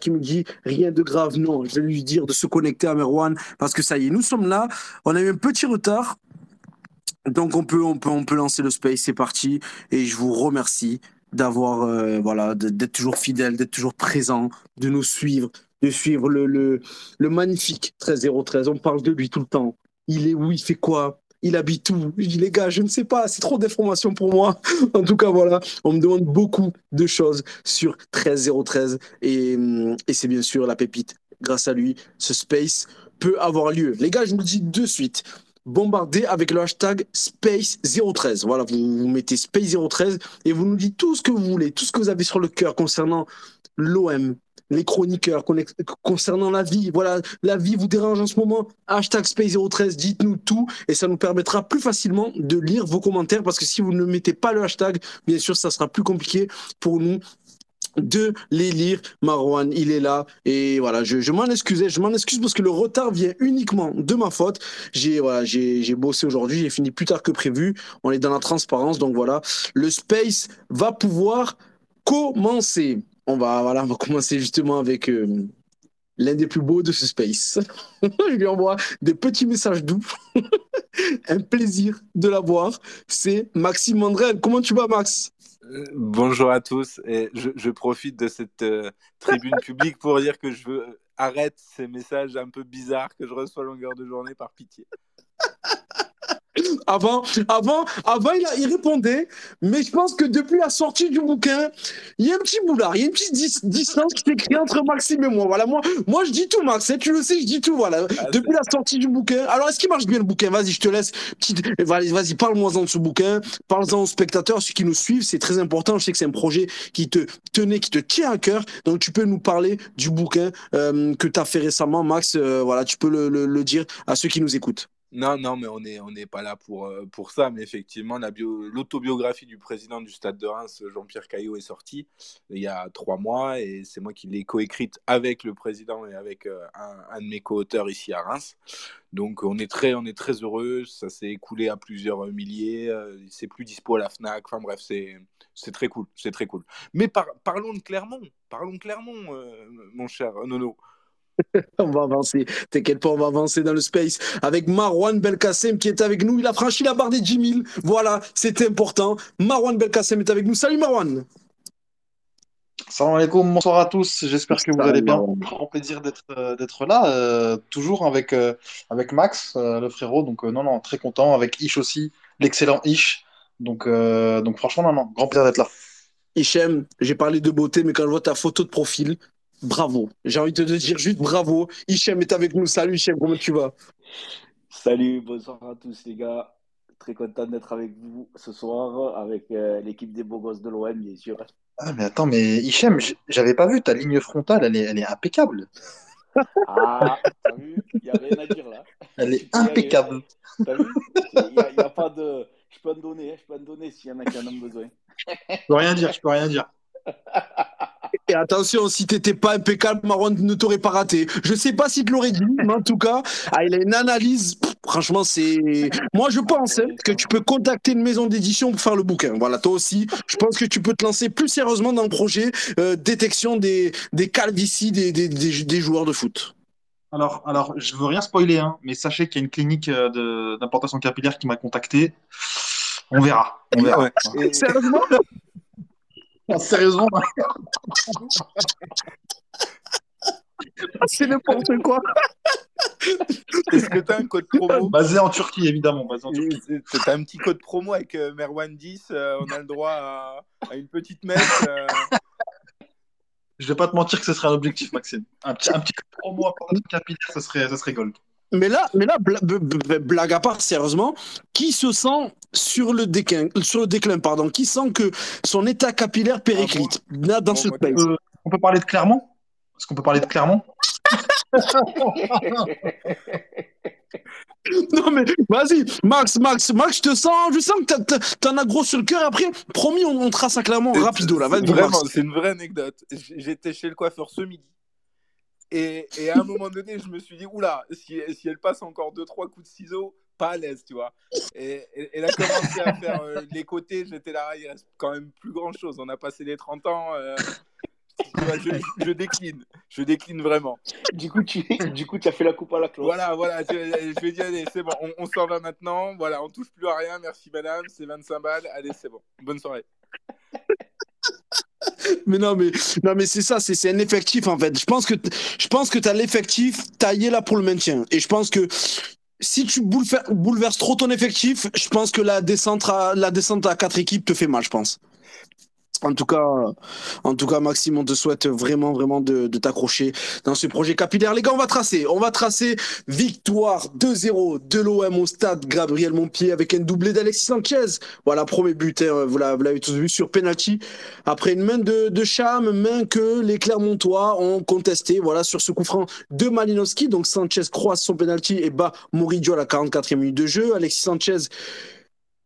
qui me dit rien de grave. Non, je vais lui dire de se connecter à Merwan parce que ça y est, nous sommes là. On a eu un petit retard. Donc on peut, on peut, on peut lancer le space, c'est parti. Et je vous remercie d'avoir, euh, voilà, d'être toujours fidèle, d'être toujours présent, de nous suivre, de suivre le, le, le magnifique 13013. On parle de lui tout le temps. Il est où, il fait quoi? Il habite où? Je dis, les gars, je ne sais pas, c'est trop d'informations pour moi. en tout cas, voilà, on me demande beaucoup de choses sur 13013 et, et c'est bien sûr la pépite. Grâce à lui, ce space peut avoir lieu. Les gars, je vous dis de suite bombardez avec le hashtag Space013. Voilà, vous, vous mettez Space013 et vous nous dites tout ce que vous voulez, tout ce que vous avez sur le cœur concernant l'OM, les chroniqueurs, concernant la vie. Voilà, la vie vous dérange en ce moment? Hashtag Space013, dites-nous tout et ça nous permettra plus facilement de lire vos commentaires parce que si vous ne mettez pas le hashtag, bien sûr, ça sera plus compliqué pour nous de les lire. Marwan, il est là. Et voilà, je, m'en excusais. Je m'en excuse parce que le retard vient uniquement de ma faute. J'ai voilà, j'ai bossé aujourd'hui. J'ai fini plus tard que prévu. On est dans la transparence. Donc voilà, le space va pouvoir commencer. On va, voilà, on va commencer justement avec euh, l'un des plus beaux de ce space. je lui envoie des petits messages doux. Un plaisir de l'avoir. C'est Maxime Mandrel. Comment tu vas, Max? Bonjour à tous et je, profite de cette euh, tribune publique pour dire que je veux euh, arrête ces messages un peu bizarres que je reçois à longueur de journée par pitié. Avant, avant, avant il, il, répondait, mais je pense que depuis la sortie du bouquin, il y a un petit boulard, il y a une petite distance qui s'est créée entre Maxime et moi. Voilà, moi, moi je dis tout, Max, hein, tu le sais, je dis tout. Voilà, ah, depuis la sortie du bouquin. Alors, est-ce qu'il marche bien le bouquin? Vas-y, je te laisse. Vas-y, parle-moi-en de ce bouquin, parle-en aux spectateurs, ceux qui nous suivent, c'est très important. Je sais que c'est un projet qui te tenait, qui te tient à cœur. Donc, tu peux nous parler du bouquin euh, que tu as fait récemment, Max. Euh, voilà, tu peux le, le, le dire à ceux qui nous écoutent. Non, non, mais on n'est on est pas là pour, euh, pour ça. Mais effectivement, l'autobiographie du président du Stade de Reims, Jean-Pierre Caillot, est sortie il y a trois mois et c'est moi qui l'ai coécrite avec le président et avec euh, un, de mes co-auteurs ici à Reims. Donc on est très, on est très heureux. Ça s'est écoulé à plusieurs milliers. Euh, c'est plus dispo à la Fnac. Enfin bref, c'est très cool, c'est très cool. Mais parlons de Clermont, parlons de Clermont, mon cher Nono. on va avancer. T'inquiète pas, on va avancer dans le space avec Marwan Belkacem qui est avec nous. Il a franchi la barre des 10 000. Voilà, c'était important. Marwan Belkacem est avec nous. Salut Marwan. Salam alaikum, bonsoir à tous. J'espère que vous allez bien. Grand plaisir d'être euh, là, euh, toujours avec euh, avec Max, le frérot. Donc non non, très content avec Ish aussi, l'excellent Ish. Donc donc franchement non non, grand plaisir d'être là. Hichem, j'ai parlé de beauté, mais quand je vois ta photo de profil, bravo. J'ai envie de te dire juste bravo. Hichem est avec nous. Salut Hichem, comment tu vas? Salut, bonsoir à tous les gars. Très content d'être avec vous ce soir, avec euh, l'équipe des beaux gosses de l'OM, bien sûr. Ah, mais attends, mais Hichem, j'avais pas vu ta ligne frontale, elle est, elle est impeccable. Ah, t'as vu? Il n'y a rien à dire là. Elle est impeccable. T'as vu? Il n'y a, a, pas de. Je peux en donner, je peux en donner s'il y en a qui en ont besoin. Je peux rien dire, je peux rien dire. Et attention, si t'étais pas impeccable, Marwan ne t'aurait pas raté. Je sais pas si tu l'aurais dit, mais en tout cas, ah, il a une analyse. franchement, c'est. Moi, je pense hein, que tu peux contacter une maison d'édition pour faire le bouquin. Voilà, toi aussi. Je pense que tu peux te lancer plus sérieusement dans le projet euh, détection des, des calvities des, des, des, joueurs de foot. Alors, alors, je veux rien spoiler, hein, mais sachez qu'il y a une clinique euh, d'implantation capillaire qui m'a contacté. On verra. On verra. Sérieusement? Sérieusement C'est n'importe quoi. Est-ce que tu as un code promo? Basé en Turquie, évidemment. Basé en Turquie. Tu as un petit code promo avec euh, Merwan 10. Euh, on a le droit à, une petite messe. Euh. Je vais pas te mentir que ce serait un objectif, Maxime. Un petit, un petit code promo à part capillaire, ce serait, ça serait gold. Mais là, mais là blague à part, sérieusement, qui se sent sur le déclin, sur le déclin pardon, qui sent que son état capillaire périclite ah là, dans ce pays On peut parler de Clermont? Est-ce qu'on peut parler de Clermont? Non mais vas-y, Max, Max, Max, je te sens, je sens que t'en as gros sur le cœur. Après, promis, on, on trace à Clermont rapido là. Vraiment, c'est une vraie anecdote. J'étais chez le coiffeur ce midi. Et, et, à un moment donné, je me suis dit, oula, si, si elle passe encore deux, trois coups de ciseaux, pas à l'aise, tu vois. Et, elle a commencé à faire euh, les côtés, j'étais là, il reste quand même plus grand chose. On a passé les 30 ans. Euh, je, décline. Je décline vraiment. Du coup, tu, du coup, tu as fait la coupe à la cloche. Voilà, voilà. Je, vais dire, allez, c'est bon. On, s'en va maintenant. Voilà, on touche plus à rien. Merci, madame. C'est 25 balles. Allez, c'est bon. Bonne soirée. mais non, mais, non, mais c'est ça, c'est un effectif en fait. Je pense que, je pense que tu as l'effectif taillé là pour le maintien. Et je pense que si tu bouleverses trop ton effectif, je pense que la descente à, la descente à quatre équipes te fait mal, je pense. En tout cas, en tout cas, Maxime, on te souhaite vraiment, vraiment de, t'accrocher dans ce projet capillaire. Les gars, on va tracer. On va tracer victoire 2-0 de l'OM au stade Gabriel Montpied avec un doublé d'Alexis Sanchez. Voilà, premier but, hein, vous l'avez tous vu sur penalty. Après une main de, de Cham, main que les Clermontois ont contesté. Voilà, sur ce coup franc de Malinowski. Donc Sanchez croise son penalty et bat Murillo à la 44e minute de jeu. Alexis Sanchez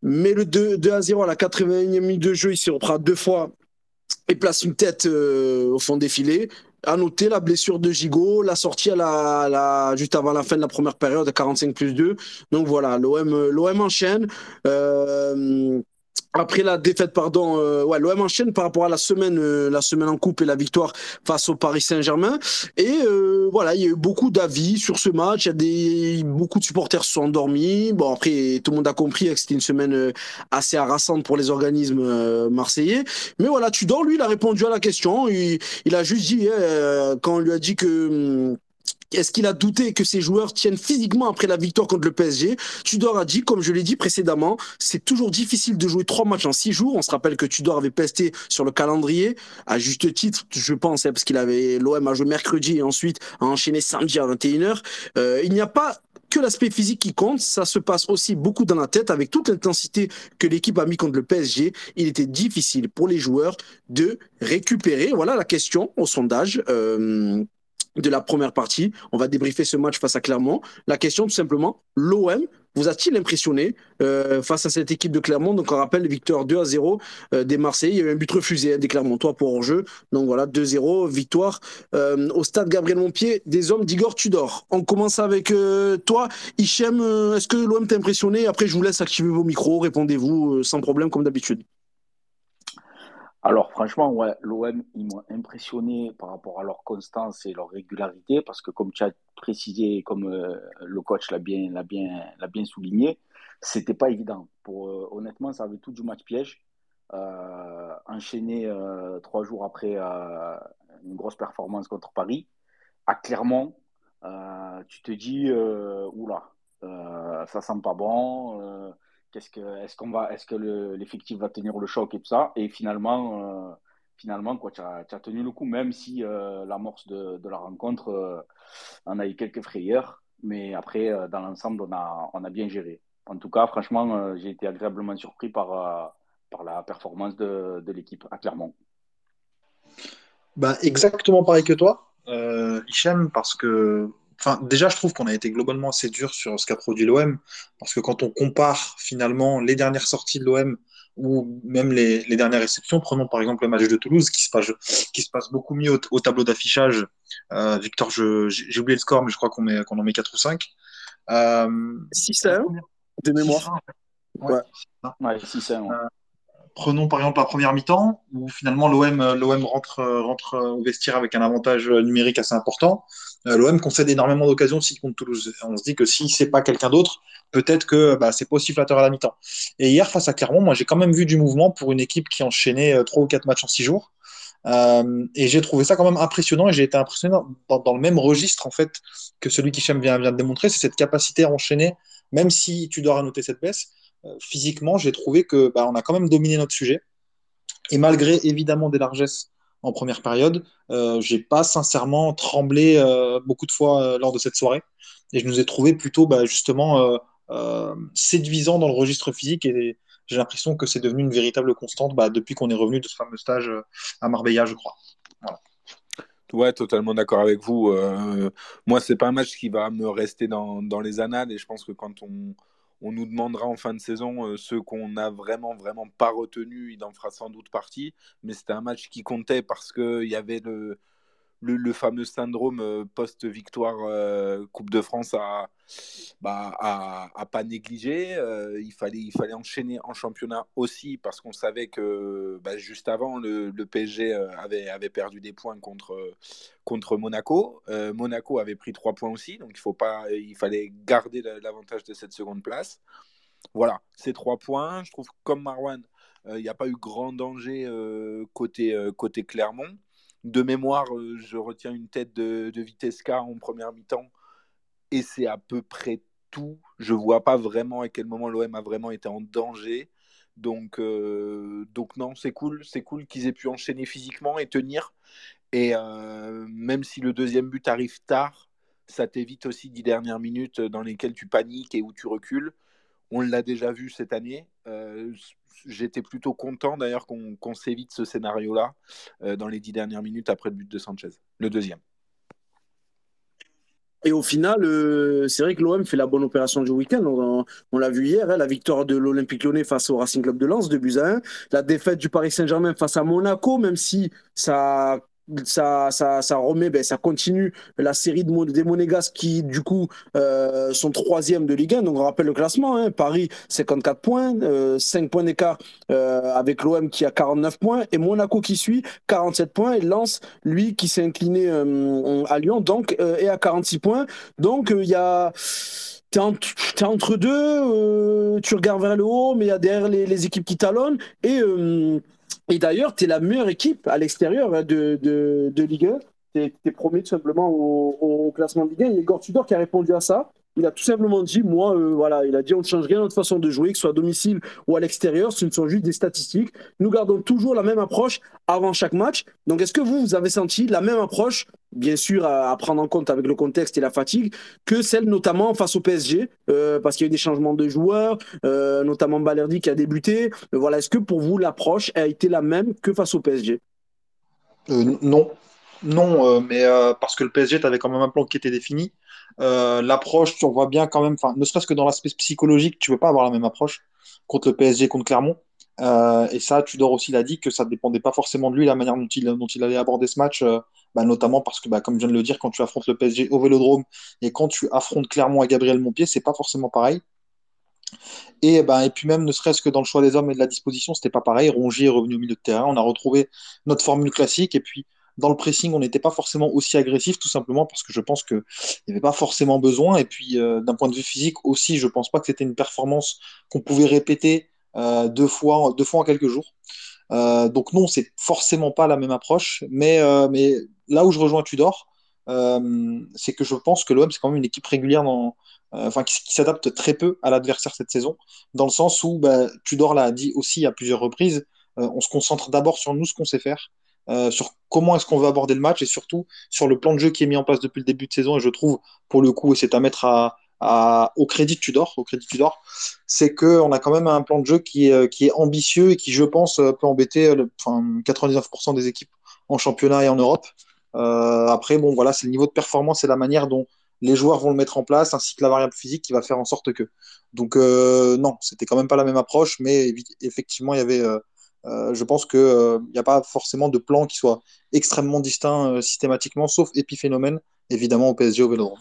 mais le 2, 2 à 0 à la 81e minute de jeu, il se reprend deux fois et place une tête euh, au fond des filets. À noter la blessure de Gigot, la sortie juste avant la fin de la première période à 45 plus 2. Donc voilà, l'OM enchaîne. Euh, après la défaite, pardon, euh, ouais, l'OM enchaîne par rapport à la semaine, euh, la semaine en coupe et la victoire face au Paris Saint-Germain. Et euh, voilà, il y a eu beaucoup d'avis sur ce match. Il y a des beaucoup de supporters se sont endormis. Bon, après, tout le monde a compris que c'était une semaine assez harassante pour les organismes marseillais. Mais voilà, Tudor, lui, il a répondu à la question. Il, il a juste dit, hein, quand on lui a dit que hum, est-ce qu'il a douté que ses joueurs tiennent physiquement après la victoire contre le PSG Tudor a dit, comme je l'ai dit précédemment, c'est toujours difficile de jouer trois matchs en six jours. On se rappelle que Tudor avait pesté sur le calendrier, à juste titre, je pense, hein, parce qu'il avait l'OM a joué mercredi et ensuite a enchaîné samedi à 21h. Euh, il n'y a pas que l'aspect physique qui compte, ça se passe aussi beaucoup dans la tête avec toute l'intensité que l'équipe a mis contre le PSG. Il était difficile pour les joueurs de récupérer. Voilà la question au sondage. Euh, de la première partie. On va débriefer ce match face à Clermont. La question, tout simplement, l'OM vous a-t-il impressionné euh, face à cette équipe de Clermont? Donc, on rappelle, victoire 2 à 0 euh, des Marseillais. Il y a eu un but refusé hein, des Clermontois pour hors-jeu. Donc voilà, 2-0, victoire euh, au stade Gabriel Montpied des hommes d'Igor Tudor. On commence avec toi, Hichem. Est-ce que l'OM t'a impressionné? Après, je vous laisse activer vos micros. Répondez-vous sans problème, comme d'habitude. Alors franchement, l'OM, ils m'ont impressionné par rapport à leur constance et leur régularité, parce que comme tu as précisé, comme euh, le coach l'a bien, bien souligné, c'était pas évident. Pour, euh, honnêtement, ça avait tout du match piège. Euh, enchaîné trois jours après une grosse performance contre Paris, à Clermont, tu te dis, oula, ça sent pas bon ce que, est-ce qu'on va, est-ce que l'effectif va tenir le choc et tout ça Et finalement, euh, finalement, quoi, tu as, tenu le coup, même si euh, l'amorce de, la rencontre, euh, on a eu quelques frayeurs, mais après, dans l'ensemble, on a, on a bien géré. En tout cas, franchement, j'ai été agréablement surpris par, par la performance de, de l'équipe à Clermont. Bah, exactement pareil que toi, Hichem, parce que Enfin, déjà, je trouve qu'on a été globalement assez dur sur ce qu'a produit l'OM, parce que quand on compare finalement les dernières sorties de l'OM ou même les, dernières réceptions, prenons par exemple le match de Toulouse qui se passe, qui se passe beaucoup mieux au, tableau d'affichage. Euh, Victor, j'ai oublié le score, mais je crois qu'on en met 4 ou 5. Euh, 6 à 1 de mémoire. Ouais, 6 à 1. Euh, prenons par exemple la première mi-temps, où finalement l'OM rentre, rentre au vestiaire avec un avantage numérique assez important. Euh, L'OM concède énormément d'occasions aussi contre Toulouse. On se dit que si c'est pas quelqu'un d'autre, peut-être que bah, c'est pas aussi flatteur à la mi-temps. Et hier, face à Clermont, moi j'ai quand même vu du mouvement pour une équipe qui enchaînait euh, trois ou quatre matchs en six jours. Euh, et j'ai trouvé ça quand même impressionnant et j'ai été impressionné dans, le même registre en fait que celui qui vient, vient de démontrer, c'est cette capacité à enchaîner, même si tu dois noter cette baisse. Physiquement, j'ai trouvé que bah, on a quand même dominé notre sujet. Et malgré évidemment des largesses en première période. Euh, j'ai pas sincèrement tremblé euh, beaucoup de fois euh, lors de cette soirée. Et je nous ai trouvé plutôt bah, justement euh, séduisant dans le registre physique. Et j'ai l'impression que c'est devenu une véritable constante bah, depuis qu'on est revenu de ce fameux stage à Marbella, je crois. Voilà. Ouais, totalement d'accord avec vous. moi, c'est pas un match qui va me rester dans, dans, les annales et je pense que quand on, on nous demandera en fin de saison euh, ceux qu'on n'a vraiment, vraiment pas retenus. Il en fera sans doute partie. Mais c'était un match qui comptait parce qu'il y avait le, le, fameux syndrome euh, post-victoire euh, Coupe de France à, bah, à, pas négliger. Euh, il, fallait, il fallait enchaîner en championnat aussi parce qu'on savait que bah, juste avant, le, PSG avait, avait perdu des points contre, contre Monaco. Monaco avait pris trois points aussi, donc il, faut pas, il fallait garder l'avantage de cette seconde place. Voilà, ces trois points. Je trouve comme Marwan, il n'y a pas eu grand danger côté, côté Clermont de mémoire, euh, je retiens une tête de, de Vitesca en première mi-temps et c'est à peu près tout. Je vois pas vraiment à quel moment l'OM a vraiment été en danger. Donc, euh, donc non, c'est cool, c'est cool qu'ils aient pu enchaîner physiquement et tenir. Et euh, même si le deuxième but arrive tard, ça t'évite aussi dix dernières minutes dans lesquelles tu paniques et où tu recules. On l'a déjà vu cette année. Euh, j'étais plutôt content d'ailleurs qu'on s'évite ce scénario-là euh, dans les dix dernières minutes après le but de Sanchez, le deuxième. Et au final, euh, c'est vrai que l'OM fait la bonne opération du week-end. On, l'a vu hier, hein, la victoire de l'Olympique lyonnais face au Racing Club de Lens, de buts à 1. La défaite du Paris Saint-Germain face à Monaco, même si ça ça, ça, ça remet, ben, ça continue la série de, des Monégas qui, du coup, euh, sont troisième de Ligue 1. Donc, on rappelle le classement. Hein. Paris, 54 points, euh, 5 points d'écart euh, avec l'OM qui a 49 points et Monaco qui suit, 47 points. Et Lens, lui, qui s'est incliné euh, à Lyon, donc, euh, est à 46 points. Donc, il y a t'es es entre deux, tu regardes vers le haut, mais il y a derrière les, les équipes qui talonnent. Et, et d'ailleurs, tu es la meilleure équipe à l'extérieur hein, de, de, de, Ligue 1. Tu es, promis tout simplement au, au, classement de Ligue 1. Il y a Igor Tudor qui a répondu à ça. Il a tout simplement dit, moi, euh, voilà, il a dit, on ne change rien notre façon de jouer, que ce soit à domicile ou à l'extérieur, ce ne sont juste des statistiques. Nous gardons toujours la même approche avant chaque match. Donc, est-ce que vous, vous avez senti la même approche, bien sûr, à, prendre en compte avec le contexte et la fatigue, que celle notamment face au PSG, euh, parce qu'il y a eu des changements de joueurs, euh, notamment Balerdi qui a débuté. voilà, est-ce que pour vous, l'approche a été la même que face au PSG Non, non, mais parce que le PSG, tu avais quand même un plan qui était défini. Euh, l'approche, tu vois bien quand même, ne serait-ce que dans l'aspect psychologique, tu ne peux pas avoir la même approche contre le PSG, contre Clermont. Euh, et ça, Tudor aussi l'a dit que ça ne dépendait pas forcément de lui, la manière dont il, dont il allait aborder ce match, euh, bah, notamment parce que, bah, comme je viens de le dire, quand tu affrontes le PSG au Vélodrome et quand tu affrontes Clermont et Gabriel Montpied, c'est pas forcément pareil. Et, bah, et puis même, ne serait-ce que dans le choix des hommes et de la disposition, c'était pas pareil. Rongier est revenu au milieu de terrain, on a retrouvé notre formule classique et puis dans le pressing, on n'était pas forcément aussi agressif, tout simplement parce que je pense qu'il n'y avait pas forcément besoin. Et puis, euh, d'un point de vue physique aussi, je ne pense pas que c'était une performance qu'on pouvait répéter euh, deux fois en quelques jours. Euh, donc non, c'est forcément pas la même approche. Mais, mais là où je rejoins Tudor, c'est que je pense que l'OM, c'est quand même une équipe régulière dans, enfin, qui, s'adapte très peu à l'adversaire cette saison, dans le sens où bah, Tudor l'a dit aussi à plusieurs reprises, on se concentre d'abord sur nous, ce qu'on sait faire. Euh, sur comment est-ce qu'on veut aborder le match et surtout sur le plan de jeu qui est mis en place depuis le début de saison. Et je trouve, pour le coup, et c'est à mettre à, au crédit Tudor, au crédit Tudor, c'est qu'on a quand même un plan de jeu qui est, est ambitieux et qui, je pense, peut embêter le, enfin, 99% des équipes en championnat et en Europe. Euh, après, bon, voilà, c'est le niveau de performance et la manière dont les joueurs vont le mettre en place, ainsi que la variable physique qui va faire en sorte que. Donc, euh, non, c'était quand même pas la même approche, mais effectivement, il y avait euh, je pense qu'il n'y euh, a pas forcément de plan qui soit extrêmement distinct euh, systématiquement, sauf épiphénomène, évidemment, au PSG au Vélodrome.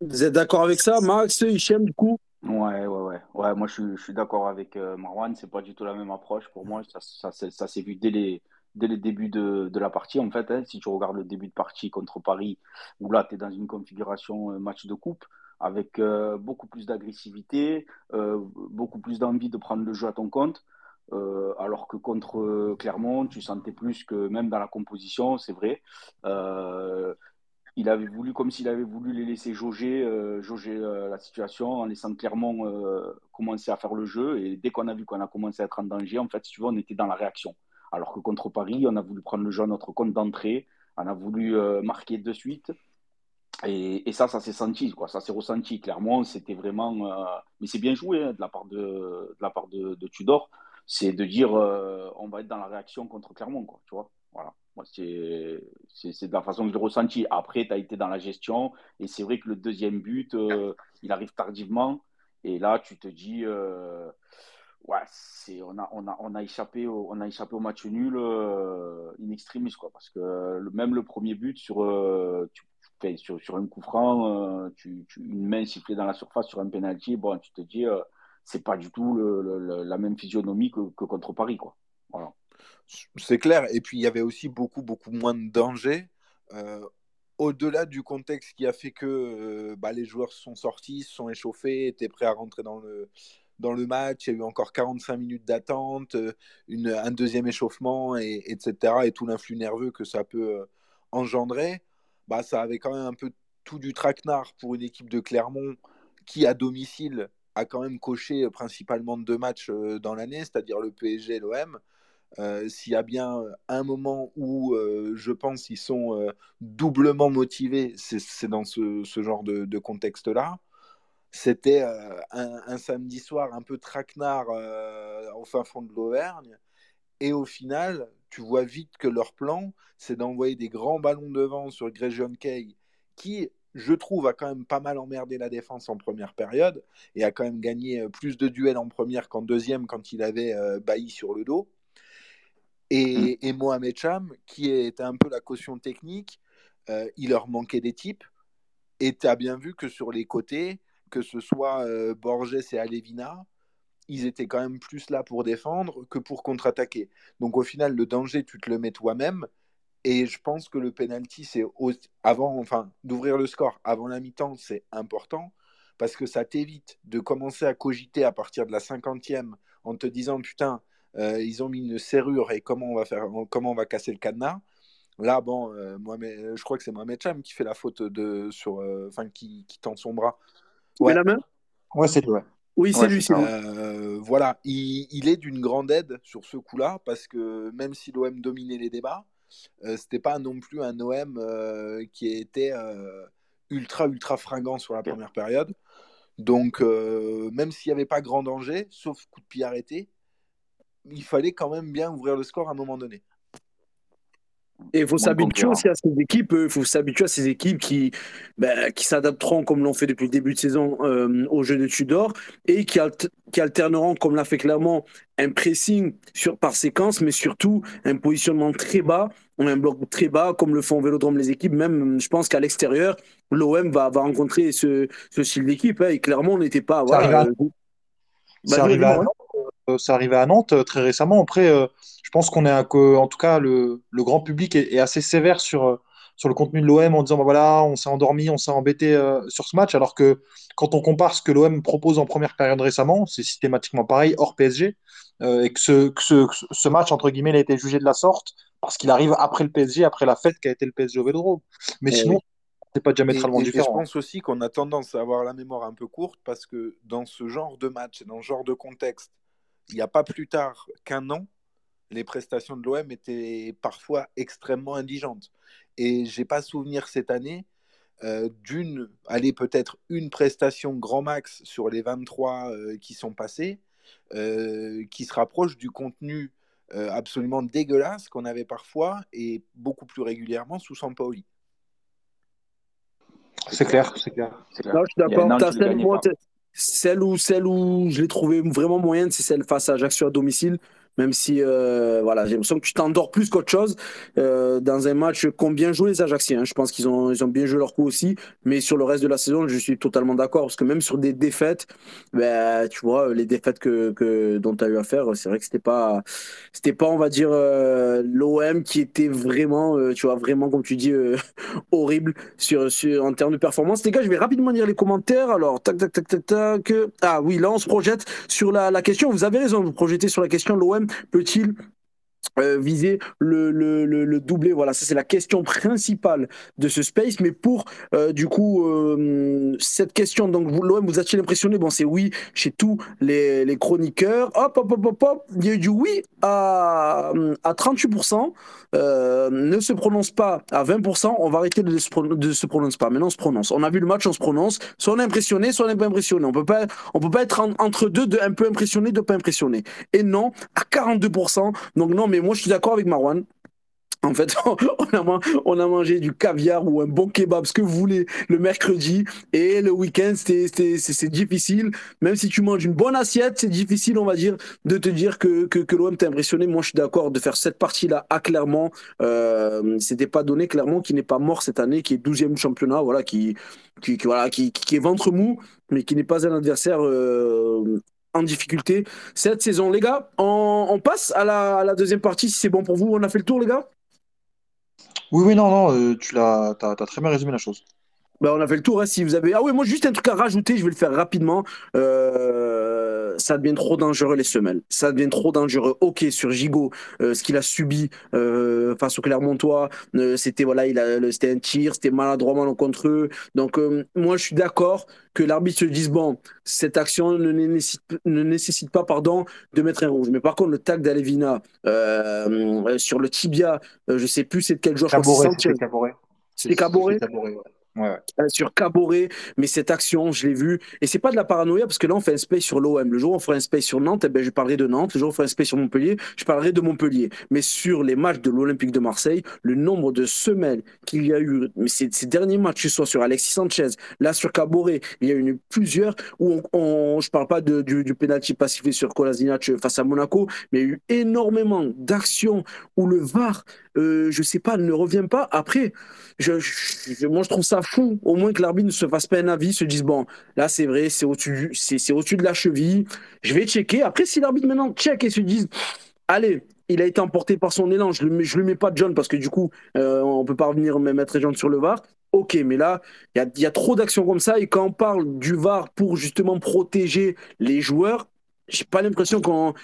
Vous êtes d'accord avec ça, Max, Hichem, du coup? Ouais, ouais, ouais, ouais. Moi, je, suis d'accord avec Marwan. C'est pas du tout la même approche. Pour moi, ça, ça, s'est vu dès les, dès les débuts de, de la partie. En fait, hein. si tu regardes le début de partie contre Paris, où là, tu es dans une configuration match de coupe, avec beaucoup plus d'agressivité, beaucoup plus d'envie de prendre le jeu à ton compte. Euh, alors que contre euh, Clermont, tu sentais plus que même dans la composition, c'est vrai. Euh, il avait voulu, comme s'il avait voulu les laisser jauger, jauger la situation en laissant Clermont commencer à faire le jeu. Et dès qu'on a vu qu'on a commencé à être en danger, en fait, si tu veux, on était dans la réaction. Alors que contre Paris, on a voulu prendre le jeu à notre compte d'entrée, on a voulu marquer de suite. Et, ça, ça s'est senti. Ça s'est ressenti. Clermont, c'était vraiment. mais c'est bien joué hein, de la part de, Tudor c'est de dire euh, on va être dans la réaction contre Clermont, quoi, tu vois. Voilà. C'est, de la façon que je l'ai ressenti. Après, tu as été dans la gestion, et c'est vrai que le deuxième but, euh, il arrive tardivement, et là, tu te dis, euh, Ouais, c'est, on, a, on, a, on, a échappé au, on a échappé au match nul euh, in extremis, quoi, parce que le, même le premier but sur, tu, sur, sur un coup franc, tu, tu, une main sifflée dans la surface sur un penalty, bon, tu te dis, c'est pas du tout le, le, la même physionomie que, que contre Paris, quoi. Voilà. C'est clair. Et puis, il y avait aussi beaucoup, beaucoup moins de danger. Euh, au-delà du contexte qui a fait que euh, bah, les joueurs sont sortis, se sont échauffés, étaient prêts à rentrer dans le, dans le match, il y a eu encore 45 minutes d'attente, euh, un deuxième échauffement, et, etc. Et tout l'influx nerveux que ça peut engendrer, bah, ça avait quand même un peu tout du traquenard pour une équipe de Clermont qui, à domicile, a quand même coché principalement deux matchs dans l'année, c'est-à-dire le PSG et l'OM. Euh, s'il y a bien un moment où euh, je pense qu'ils sont euh, doublement motivés, c'est dans ce, genre de, contexte-là. C'était un, samedi soir un peu traquenard au fin fond de l'Auvergne. Et au final, tu vois vite que leur plan, c'est d'envoyer des grands ballons devant sur Gregion Kay, qui, je trouve, a quand même pas mal emmerdé la défense en première période et a quand même gagné plus de duels en première qu'en deuxième quand il avait Bailly sur le dos. Et, mm. et, Mohamed Cham, qui était un peu la caution technique, euh, il leur manquait des types. Et tu as bien vu que sur les côtés, que ce soit euh, Borges et Alevina, ils étaient quand même plus là pour défendre que pour contre-attaquer. Donc au final, le danger, tu te le mets toi-même. Et je pense que le penalty, c'est avant, enfin, d'ouvrir le score avant la mi-temps, c'est important parce que ça t'évite de commencer à cogiter à partir de la cinquantième en te disant putain, euh, ils ont mis une serrure et comment on va faire, comment on va casser le cadenas. Là, bon, euh, Mohamed, je crois que c'est Mohamed Cham qui fait la faute de sur, euh, enfin qui, qui, tend son bras. Ouais. la main? Ouais, c'est lui. Oui, c'est lui. Euh, voilà, il, il est d'une grande aide sur ce coup-là parce que même si l'OM dominait les débats, euh, c'était pas non plus un OM euh, qui était ultra ultra fringant sur la première période. Donc même s'il n'y avait pas grand danger, sauf coup de pied arrêté, il fallait quand même bien ouvrir le score à un moment donné. Et il faut s'habituer aussi à ces équipes. Il faut s'habituer à ces équipes qui, ben, qui s'adapteront, comme l'ont fait depuis le début de saison, euh, au jeu de Tudor et qui, alter, qui alterneront, comme l'a fait clairement, un pressing sur, par séquence, mais surtout un positionnement très bas, un bloc très bas, comme le font Vélodrome les équipes. Même, je pense qu'à l'extérieur, l'OM va, va rencontrer ce, ce style d'équipe. Hein, et clairement, on n'était pas. Voilà, euh, bah, c'est arrivé à Nantes euh, très récemment. Après, euh, je pense qu'on est que, en tout cas, le, le grand public est, est, assez sévère sur, sur le contenu de l'OM en disant bah voilà, on s'est endormi, on s'est embêté euh, sur ce match. Alors que quand on compare ce que l'OM propose en première période récemment, c'est systématiquement pareil, hors PSG. Euh, et que ce, que ce, ce, match, entre guillemets, il a été jugé de la sorte parce qu'il arrive après le PSG, après la fête qu'a été le PSG au Vélodrome. Mais et sinon, c'est pas diamétralement et, différent. Et je pense aussi qu'on a tendance à avoir la mémoire un peu courte parce que dans ce genre de match, dans ce genre de contexte, il n'y a pas plus tard qu'un an, les prestations de l'OM étaient parfois extrêmement indigentes. Et j'ai pas souvenir cette année euh, d'une, allez, peut-être une prestation grand max sur les 23 euh, qui sont passées, euh, qui se rapproche du contenu absolument dégueulasse qu'on avait parfois et beaucoup plus régulièrement sous Sampaoli. C'est clair, c'est clair. clair. Non, je suis d'accord. Celle où, celle où je l'ai trouvé vraiment moyenne, c'est celle face à Ajaccio à domicile même si euh, voilà, j'ai l'impression que tu t'endors plus qu'autre chose euh, dans un match qu'ont bien joué les Ajacciens. Je pense qu'ils ont, ils ont bien joué leur coup aussi, mais sur le reste de la saison, je suis totalement d'accord parce que même sur des défaites, ben, tu vois, les défaites que, que dont tu as eu à faire, c'est vrai que c'était pas, c'était pas, on va dire, euh, l'OM qui était vraiment, euh, tu vois, vraiment, comme tu dis, euh, horrible sur, sur, en termes de performance. Les gars, je vais rapidement lire les commentaires. Alors, tac, tac, tac, tac, tac. Ah oui, là, on se projette sur la, la question. Vous avez raison, vous projetez sur la question l'OM peut-il euh, viser le, le, le, le, doublé Voilà, ça c'est la question principale de ce space. Mais pour euh, du coup euh, cette question, donc l'OM vous a-t-il impressionné? Bon, c'est oui chez tous les, les, chroniqueurs. Hop, hop, hop, hop, hop, il y a eu du oui à, à 38%. Euh, ne se prononce pas à 20%. On va arrêter de se, de se prononcer pas. Maintenant, on se prononce. On a vu le match, on se prononce. Soit on est impressionné, soit on n'est pas impressionné. On peut pas, on peut pas être en, entre deux, de un peu impressionné, de pas impressionné. Et non, à 42%. Donc non, mais moi je suis d'accord avec Marwan. En fait, on a, mangé du caviar ou un bon kebab, ce que vous voulez, le mercredi. Et le week-end, c'est difficile. Même si tu manges une bonne assiette, c'est difficile, on va dire, de te dire que, l'OM t'a impressionné. Moi, je suis d'accord de faire cette partie-là à Clermont. Euh, C'était pas donné. Clermont qui n'est pas mort cette année, qui est 12e championnat, voilà, qui, voilà, qui, est ventre mou, mais qui n'est pas un adversaire euh, en difficulté cette saison. Les gars, on, passe à la, à la deuxième partie, si c'est bon pour vous. On a fait le tour, les gars? Oui, oui, non, non, euh, tu l'as, t'as, très bien résumé la chose. Ben, on a fait le tour. Hein, si vous avez. Ah oui, moi juste un truc à rajouter, je vais le faire rapidement. Euh, ça devient trop dangereux les semelles. Ça devient trop dangereux. Ok, sur Gigot, euh, ce qu'il a subi face au Clermontois, c'était voilà, il a, c'était un tir, c'était maladroit contre eux. Donc moi je suis d'accord que l'arbitre se dise bon, cette action ne nécessite, ne nécessite pas pardon de mettre un rouge. Mais par contre le tag d'Alevina sur le tibia, je sais plus c'est de quel joueur. c'est Caboret. C'est Caboret. Euh, sur Caboret, mais cette action, je l'ai vue. Et c'est pas de la paranoïa, parce que là, on fait un space sur l'OM. Le jour où on fera un space sur Nantes, eh ben, je parlerai de Nantes. Le jour où on fera un space sur Montpellier, je parlerai de Montpellier. Mais sur les matchs de l'Olympique de Marseille, le nombre de semaines qu'il y a eu, mais ces, derniers matchs, que ce soit sur Alexis Sanchez, là sur Caboret, il y a eu plusieurs où on, je parle pas de, du, du penalty pas sur Kolasinac face à Monaco, mais il y a eu énormément d'actions où le VAR euh, je sais pas, ne revient pas. Après, moi, je trouve ça fou, au moins que l'arbitre ne se fasse pas un avis, se dise, bon, là, c'est vrai, c'est au-dessus c'est, au de la cheville, je vais checker. Après, si l'arbitre maintenant check et se dise, allez, il a été emporté par son élan, je ne lui mets pas John parce que du coup, euh, on peut pas revenir mettre John sur le VAR. Ok, mais là, il y a, trop d'actions comme ça. Et quand on parle du VAR pour justement protéger les joueurs, j'ai pas l'impression qu'on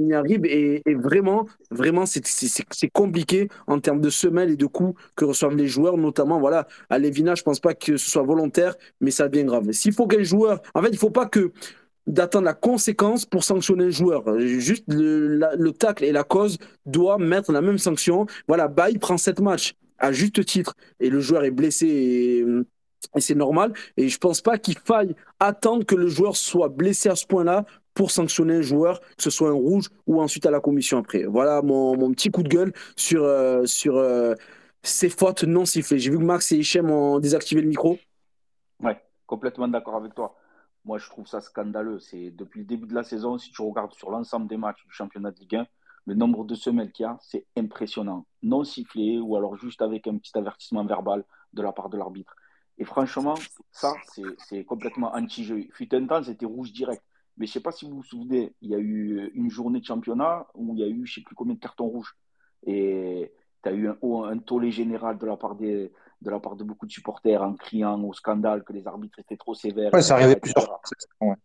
y arrive. Et, vraiment vraiment c'est compliqué en termes de semelles et de coups que reçoivent les joueurs notamment voilà à Lévina je pense pas que ce soit volontaire mais ça devient grave. S'il faut qu'un joueur en fait il faut pas que d'attendre la conséquence pour sanctionner un joueur. Juste le, le tacle et la cause doivent mettre la même sanction. Voilà Baye prend sept matchs à juste titre et le joueur est blessé et c'est normal. Et je pense pas qu'il faille attendre que le joueur soit blessé à ce point-là pour sanctionner un joueur, que ce soit un rouge ou ensuite à la commission après. Voilà mon, mon petit coup de gueule sur, euh, sur euh, ces fautes non sifflées. J'ai vu que Max et Hichem ont désactivé le micro. Ouais, complètement d'accord avec toi. Moi, je trouve ça scandaleux. C'est depuis le début de la saison, si tu regardes sur l'ensemble des matchs du championnat de Ligue 1, le nombre de semaines qu'il y a, c'est impressionnant. Non sifflé ou alors juste avec un petit avertissement verbal de la part de l'arbitre. Et franchement, ça, c'est complètement anti-jeu. Fut un temps, c'était rouge direct. Mais je ne sais pas si vous vous souvenez, il y a eu une journée de championnat où il y a eu je ne sais plus combien de cartons rouges. Et tu as eu un, un, tollé général de la, part des, de la part de beaucoup de supporters en criant au scandale que les arbitres étaient trop sévères. Ouais, ça arrivait plusieurs fois.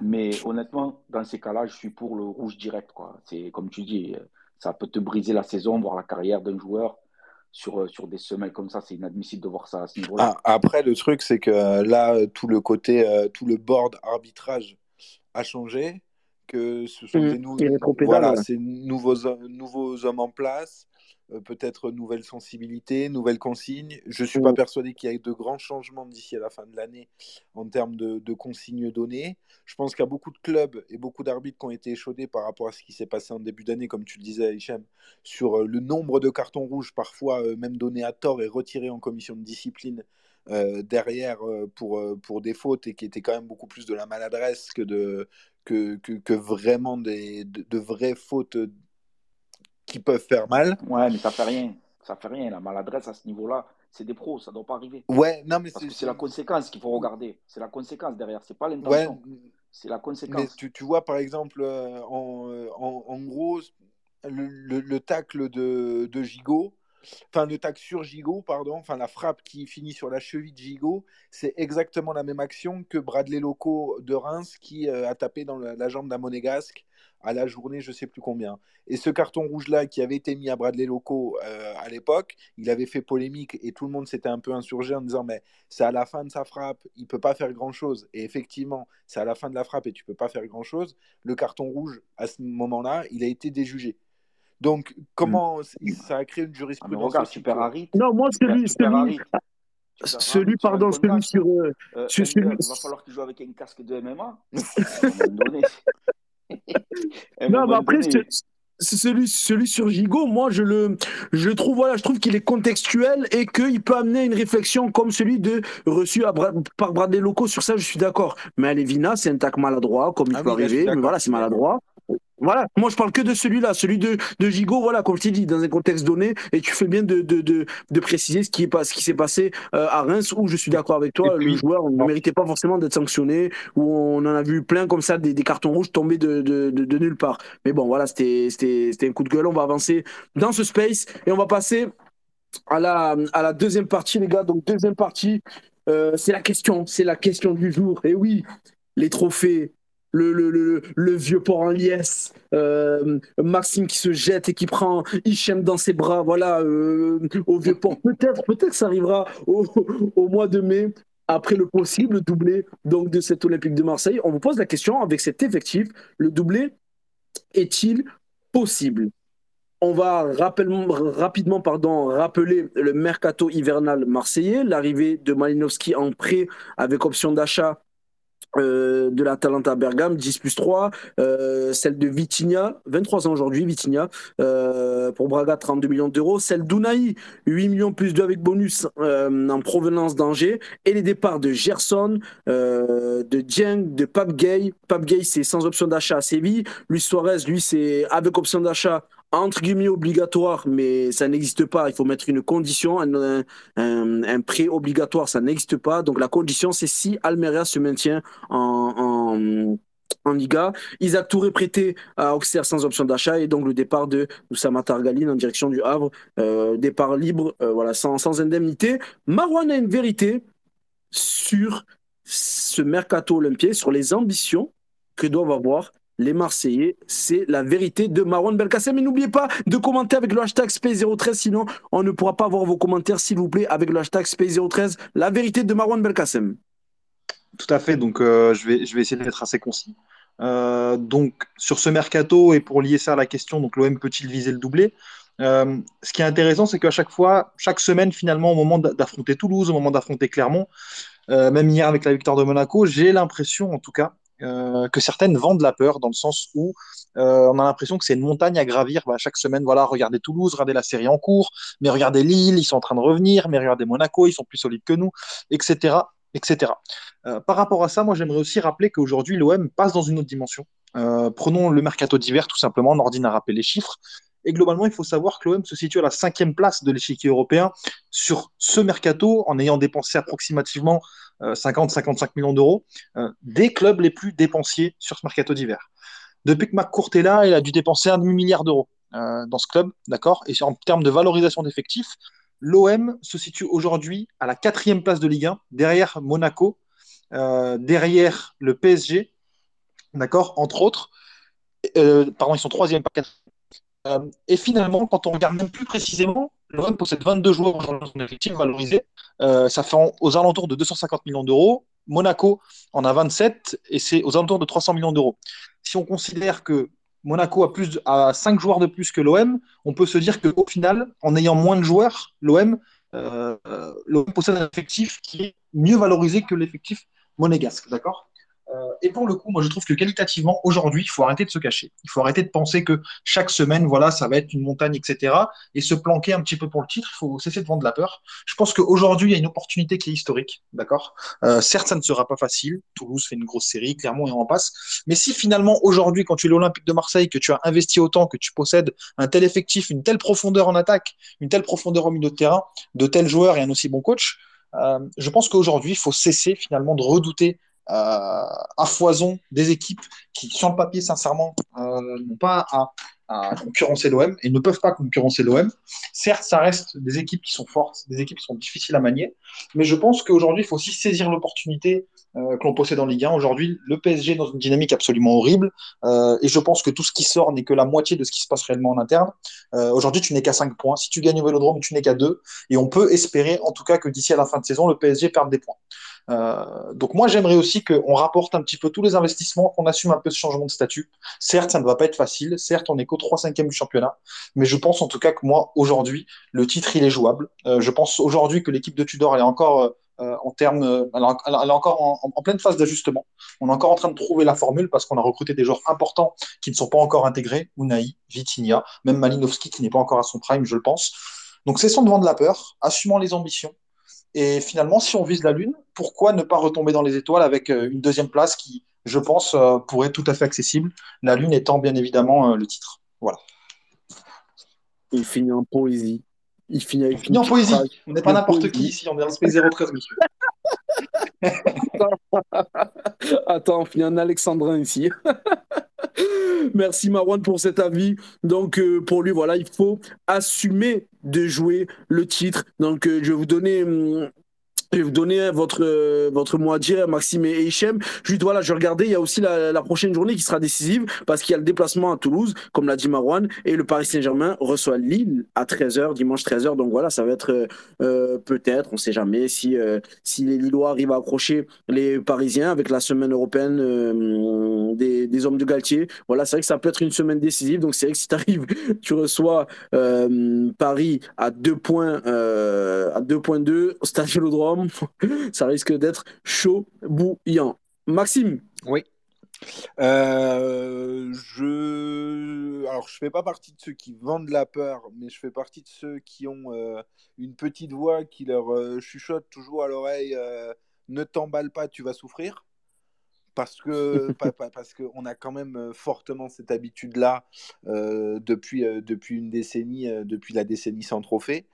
Mais honnêtement, dans ces cas-là, je suis pour le rouge direct. C'est comme tu dis, ça peut te briser la saison, voire la carrière d'un joueur sur, euh, sur des semaines comme ça. C'est inadmissible de voir ça à ce niveau-là. Ah, après, le truc, c'est que euh, là, tout le côté, euh, tout le board arbitrage a changé, que ce sont mmh. des voilà, ces nouveaux, nouveaux hommes en place. Euh, peut-être nouvelles sensibilités, nouvelles consignes. Je ne suis pas persuadé qu'il y ait de grands changements d'ici à la fin de l'année en termes de, consignes données. Je pense qu'il y a beaucoup de clubs et beaucoup d'arbitres qui ont été échaudés par rapport à ce qui s'est passé en début d'année, comme tu le disais, Hichem, sur euh, le nombre de cartons rouges, parfois euh, même donnés à tort et retirés en commission de discipline. derrière pour, pour des fautes et qui étaient quand même beaucoup plus de la maladresse que, de, que, que, vraiment des, de vraies fautes qui peuvent faire mal. Ouais, mais ça fait rien. Ça fait rien. La maladresse à ce niveau-là, c'est des pros, ça ne doit pas arriver. Ouais, non, mais c'est la conséquence qu'il faut regarder. C'est la conséquence derrière, c'est pas l'intention. C'est la conséquence. Mais tu, tu, vois, par exemple, euh, en, euh, en, en gros, le, le, tacle de, de Gigot, enfin le tacle sur Gigot, pardon, enfin la frappe qui finit sur la cheville de Gigot, c'est exactement la même action que Bradley Loco de Reims qui euh, a tapé dans la, la jambe d'un monégasque à la journée, je sais plus combien. Et ce carton rouge-là qui avait été mis à Bradley Loco euh, à l'époque, il avait fait polémique et tout le monde s'était un peu insurgé en disant mais c'est à la fin de sa frappe, il peut pas faire grand-chose. Et effectivement, c'est à la fin de la frappe et tu peux pas faire grand-chose. Le carton rouge, à ce moment-là, il a été déjugé. Donc, comment hmm. ça a créé une jurisprudence ah, super Non, moi, celui, celui, celui, pardon, celui sur. Euh, euh celui... Il va falloir qu'il joue avec un casque de MMA. non, mais après, celui, celui sur Gigot, moi je le, je trouve voilà, je trouve qu'il est contextuel et qu'il peut amener une réflexion comme celui de reçu à par Bradley Locaux. Sur ça, je suis d'accord. Mais Alevina, c'est un tac maladroit, comme il ah peut arriver. Mais voilà, c'est maladroit. Voilà, moi je parle que de celui-là, celui de, de Gigot, voilà, comme je t'ai dit, dans un contexte donné, et tu fais bien de, de, de, de préciser ce qui est pas, ce qui s'est passé euh, à Reims, où je suis d'accord avec toi, le joueur ne méritait pas forcément d'être sanctionné, où on en a vu plein comme ça, des, des cartons rouges tomber de, de, de, nulle part. Mais bon, voilà, c'était un coup de gueule, on va avancer dans ce space, et on va passer à la, à la deuxième partie, les gars. Donc, deuxième partie, euh, c'est la question, c'est la question du jour. Et oui, les trophées, le, vieux port en liesse, euh, Maxime qui se jette et qui prend Hichem dans ses bras, voilà, euh, au vieux port. Peut-être, peut-être ça arrivera au, au, mois de mai, après le possible doublé donc, de cet Olympique de Marseille. On vous pose la question, avec cet effectif, le doublé est-il possible? On va rapidement pardon, rappeler le mercato hivernal marseillais, l'arrivée de Malinowski en prêt avec option d'achat euh, de la Talenta Bergame, 10 plus 3, euh, celle de Vitinha, 23 ans aujourd'hui, Vitinha, euh, pour Braga, 32 millions d'euros, celle d'Unai, 8 millions plus 2 avec bonus en provenance d'Angers, et les départs de Gerson, de Dieng, de Pape Gay. Pape Gay, c'est sans option d'achat à Séville, Luis Suarez, lui, c'est avec option d'achat entre guillemets obligatoire, mais ça n'existe pas. Il faut mettre une condition, un, prêt obligatoire, ça n'existe pas. Donc la condition, c'est si Almeria se maintient en, en, Liga. Isaac Touré prêté à Auxerre sans option d'achat et donc le départ de Oussama Targaline en direction du Havre, euh, départ libre, euh, voilà, sans, sans indemnité. Marouane a une vérité sur ce mercato olympien, sur les ambitions que doivent avoir les Marseillais. C'est la vérité de Marwan Belkacem. Mais n'oubliez pas de commenter avec le hashtag Space013, sinon on ne pourra pas voir vos commentaires, s'il vous plaît, avec le hashtag Space013. La vérité de Marwan Belkacem. Tout à fait. Donc, euh, je, vais, je vais essayer d'être assez concis. Euh, donc, sur ce mercato, et pour lier ça à la question, donc l'OM peut-il viser le doublé euh, ce qui est intéressant, c'est qu'à chaque fois, chaque semaine, finalement, au moment d'affronter Toulouse, au moment d'affronter Clermont, même hier avec la victoire de Monaco, j'ai l'impression, en tout cas, euh, que certaines vendent la peur dans le sens où euh, on a l'impression que c'est une montagne à gravir bah, chaque semaine. Voilà, regardez Toulouse, regardez la série en cours, mais regardez Lille, ils sont en train de revenir, mais regardez Monaco, ils sont plus solides que nous, etc. etc. Euh, par rapport à ça, moi j'aimerais aussi rappeler qu'aujourd'hui l'OM passe dans une autre dimension. prenons le mercato d'hiver tout simplement, Nordine a rappelé les chiffres. Et globalement, il faut savoir que l'OM se situe à la cinquième place de l'échiquier européen sur ce mercato en ayant dépensé approximativement 50-55 euh, millions d'euros, euh, des clubs les plus dépensiers sur ce mercato d'hiver. Depuis que McCourt est là, il a dû dépenser un demi-milliard d'euros euh, dans ce club, d'accord? Et en termes de valorisation d'effectifs, l'OM se situe aujourd'hui à la quatrième place de Ligue 1, derrière Monaco, derrière le PSG, d'accord? Entre autres. pardon, ils sont troisième, pas quatrième. Et finalement, quand on regarde même plus précisément, l'OM possède 22 joueurs dans son effectif valorisé. Euh, ça fait aux alentours de 250 millions d'euros. Monaco en a 27 et c'est aux alentours de 300 millions d'euros. Si on considère que Monaco a, plus, a 5 joueurs de plus que l'OM, on peut se dire qu'au final, en ayant moins de joueurs, l'OM euh, possède un effectif qui est mieux valorisé que l'effectif monégasque. D'accord? euh, et pour le coup, moi, je trouve que qualitativement, aujourd'hui, il faut arrêter de se cacher. Il faut arrêter de penser que chaque semaine, voilà, ça va être une montagne, etc. Et se planquer un petit peu pour le titre. Il faut cesser de vendre la peur. Je pense qu'aujourd'hui, il y a une opportunité qui est historique, d'accord? Euh, Certes, ça ne sera pas facile. Toulouse fait une grosse série, clairement, et on en passe. Mais si finalement, aujourd'hui, quand tu es l'Olympique de Marseille, que tu as investi autant, que tu possèdes un tel effectif, une telle profondeur en attaque, une telle profondeur au milieu de terrain, de tels joueurs et un aussi bon coach, euh, je pense qu'aujourd'hui, il faut cesser finalement de redouter euh, à foison des équipes qui, sur le papier, sincèrement, euh, n'ont pas à, concurrencer l'OM et ne peuvent pas concurrencer l'OM. Certes, ça reste des équipes qui sont fortes, des équipes qui sont difficiles à manier, mais je pense qu'aujourd'hui, il faut aussi saisir l'opportunité euh, que l'on possède en Ligue 1. Aujourd'hui, le PSG est dans une dynamique absolument horrible et je pense que tout ce qui sort n'est que la moitié de ce qui se passe réellement en interne. Aujourd'hui, tu n'es qu'à 5 points. Si tu gagnes au Vélodrome, tu n'es qu'à 2 et on peut espérer en tout cas que d'ici à la fin de saison, le PSG perde des points. Euh, donc moi, j'aimerais aussi qu'on rapporte un petit peu tous les investissements, qu'on assume un peu ce changement de statut. Certes, ça ne va pas être facile. Certes, on est qu'au 3 5 du championnat. Mais je pense en tout cas que moi, aujourd'hui, le titre, il est jouable. Euh, je pense aujourd'hui que l'équipe de Tudor, elle est encore en termes. Elle, est encore en, pleine phase d'ajustement. On est encore en train de trouver la formule parce qu'on a recruté des joueurs importants qui ne sont pas encore intégrés. Unai, Vitinha, même Malinowski qui n'est pas encore à son prime, je le pense. Donc cessons de vendre la peur, assumons les ambitions. Et finalement, si on vise la Lune, pourquoi ne pas retomber dans les étoiles avec une deuxième place qui, je pense, pourrait être tout à fait accessible, la Lune étant bien évidemment le titre. Voilà. Il finit en poésie. Il finit, avec finit en poésie. On n'est pas n'importe qui ici, on est en Space 013, monsieur. Attends, on finit en alexandrin ici. Merci Marwan pour cet avis. Donc euh, pour lui, voilà, il faut assumer de jouer le titre. Donc euh, je vais vous donner hum, je vais vous donner votre, euh, votre mot à dire, Maxime et Hichem. Juste voilà, je regardais, il y a aussi la, la, prochaine journée qui sera décisive parce qu'il y a le déplacement à Toulouse, comme l'a dit Marouane, et le Paris Saint-Germain reçoit Lille à 13h, dimanche 13h. Donc voilà, ça va être euh, euh peut-être, on ne sait jamais, si, euh, si les Lillois arrivent à accrocher les Parisiens avec la semaine européenne euh, des, des, hommes de Galtier. Voilà, c'est vrai que ça peut être une semaine décisive. Donc c'est vrai que si tu arrives, tu reçois Paris à 2 points, à 2.2 au Stade Vélodrome ça risque d'être chaud bouillant. Maxime Oui. Euh, je alors je fais pas partie de ceux qui vendent la peur, mais je fais partie de ceux qui ont euh, une petite voix qui leur euh, chuchote toujours à l'oreille ne t'emballe pas, tu vas souffrir. Parce que parce qu'on a quand même fortement cette habitude là depuis depuis une décennie, depuis la décennie sans trophée.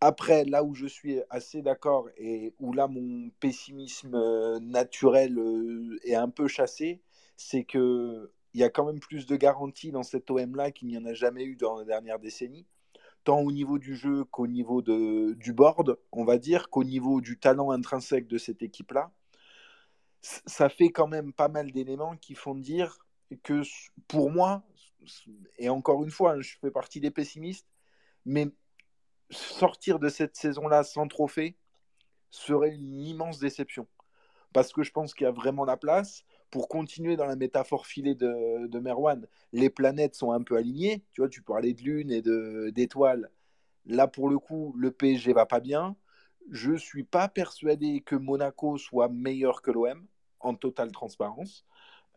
Après, là où je suis assez d'accord et où là mon pessimisme euh, naturel euh, est un peu chassé, c'est que il y a quand même plus de garanties dans cet OM là qu'il n'y en a jamais eu dans la dernière décennie, tant au niveau du jeu qu'au niveau de, du board, on va dire, qu'au niveau du talent intrinsèque de cette équipe là. Ça fait quand même pas mal d'éléments qui font dire que pour moi, et encore une fois, hein, je fais partie des pessimistes, mais sortir de cette saison-là sans trophée serait une immense déception. Parce que je pense qu'il y a vraiment la place pour continuer dans la métaphore filée de, de Merwan. Les planètes sont un peu alignées. Tu vois, tu parlais de lune et d'étoiles. Là, pour le coup, le PSG va pas bien. Je suis pas persuadé que Monaco soit meilleur que l'OM, en totale transparence.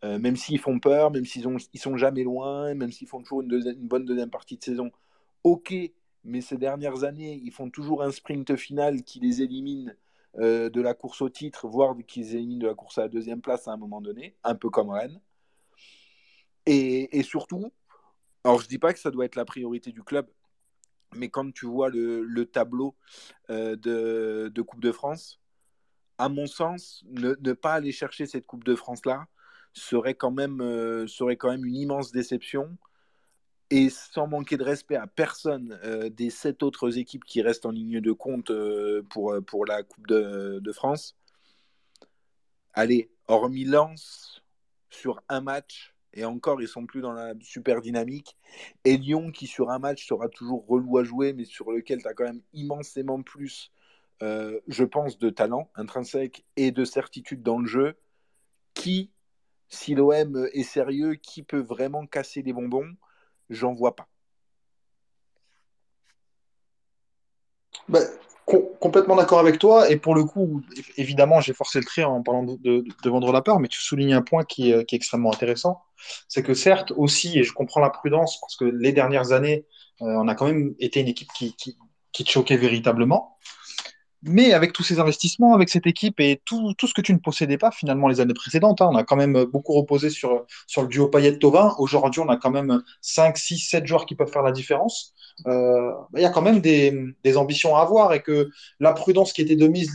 Euh, même s'ils font peur, même s'ils ils sont jamais loin, même s'ils font toujours une bonne deuxième partie de saison. Ok, mais ces dernières années, ils font toujours un sprint final qui les élimine euh, de la course au titre, voire qu'ils éliminent de la course à la deuxième place à un moment donné, un peu comme Rennes. Et, surtout, alors je dis pas que ça doit être la priorité du club, mais quand tu vois le, tableau euh, de, Coupe de France, à mon sens, ne, pas aller chercher cette Coupe de France-là serait, euh, serait quand même une immense déception et sans manquer de respect à personne euh, des sept autres équipes qui restent en ligne de compte euh, pour, euh, pour la Coupe de, France, allez, hormis Lens sur un match, et encore ils sont plus dans la super dynamique, et Lyon qui sur un match sera toujours relou à jouer, mais sur lequel tu as quand même immensément plus, je pense, de talent intrinsèque et de certitude dans le jeu, qui, si l'OM est sérieux, qui peut vraiment casser les bonbons? J'en vois pas. Bah, complètement d'accord avec toi. Et pour le coup, évidemment, j'ai forcé le trait en parlant de, vendre la peur, mais tu soulignes un point qui est, extrêmement intéressant. C'est que certes, aussi, et je comprends la prudence, parce que les dernières années, euh, on a quand même été une équipe qui, qui, qui te choquait véritablement. Mais avec tous ces investissements, avec cette équipe et tout, tout ce que tu ne possédais pas finalement les années précédentes, hein, on a quand même beaucoup reposé sur, sur le duo Payet-Tovin. Aujourd'hui, on a quand même 5, 6, 7 joueurs qui peuvent faire la différence. Euh, il y a quand même des, des, ambitions à avoir et que la prudence qui était de mise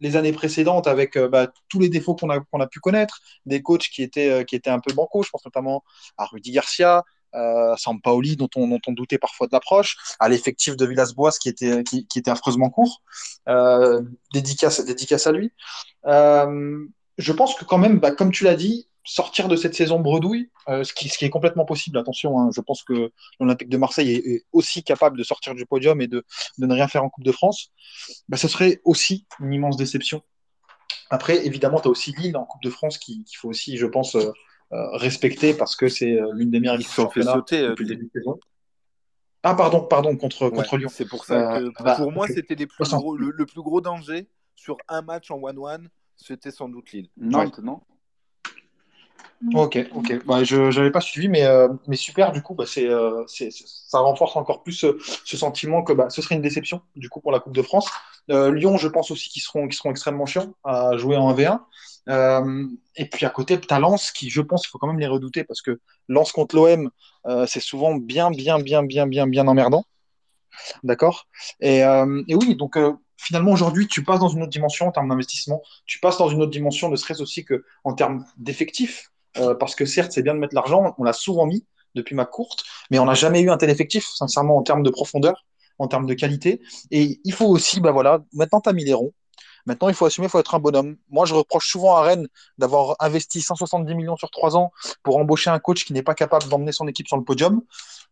les, années précédentes avec euh, bah, tous les défauts qu'on a, qu'on a pu connaître, des coachs qui étaient, euh, qui étaient un peu bancos, je pense notamment à Rudy Garcia, euh, Sampaoli dont on, dont on doutait parfois de l'approche, à l'effectif de Villas-Boas qui était, qui, était affreusement court. Euh, dédicace, dédicace à lui. Euh, je pense que quand même, bah, comme tu l'as dit, sortir de cette saison bredouille, euh, ce, qui, ce qui est complètement possible, attention, hein, je pense que l'Olympique de Marseille est, aussi capable de sortir du podium et de, de ne rien faire en Coupe de France, bah, ce serait aussi une immense déception. Après, évidemment, tu as aussi Lille en Coupe de France qu'il qui faut aussi, je pense, respecté parce que c'est euh, l'une des meilleures équipes fait sauter euh, depuis le début de saison. Ah pardon, pardon contre contre Lyon. C'est pour ça que bah, pour moi c'était les plus gros, le, plus gros danger sur un match en 1-1, c'était sans doute Lille. Nantes, non? Ok, ok. Bah, je n'avais pas suivi, mais, euh, mais super, du coup, bah, c'est, euh, c'est- ça renforce encore plus ce, ce sentiment que bah, ce serait une déception, du coup, pour la Coupe de France. Euh, Lyon, je pense aussi qu'ils seront, qu'ils seront extrêmement chiants à jouer en 1v1. Euh, et puis à côté, tu as qui, je pense, il faut quand même les redouter, parce que Lens contre l'OM, euh, c'est souvent bien, bien, bien, bien, bien, bien emmerdant. D'accord? Et, euh, et oui, donc finalement, aujourd'hui, tu passes dans une autre dimension en termes d'investissement. Tu passes dans une autre dimension, ne serait-ce aussi que en termes d'effectifs. Parce que certes, c'est bien de mettre l'argent, on l'a souvent mis depuis ma courte, mais on n'a jamais eu un tel effectif, sincèrement, en termes de profondeur, en termes de qualité. Et il faut aussi, bah voilà, maintenant, tu as mis les ronds. Maintenant, il faut assumer, il faut être un bonhomme. Moi, je reproche souvent à Rennes d'avoir investi 170 millions sur trois ans pour embaucher un coach qui n'est pas capable d'emmener son équipe sur le podium.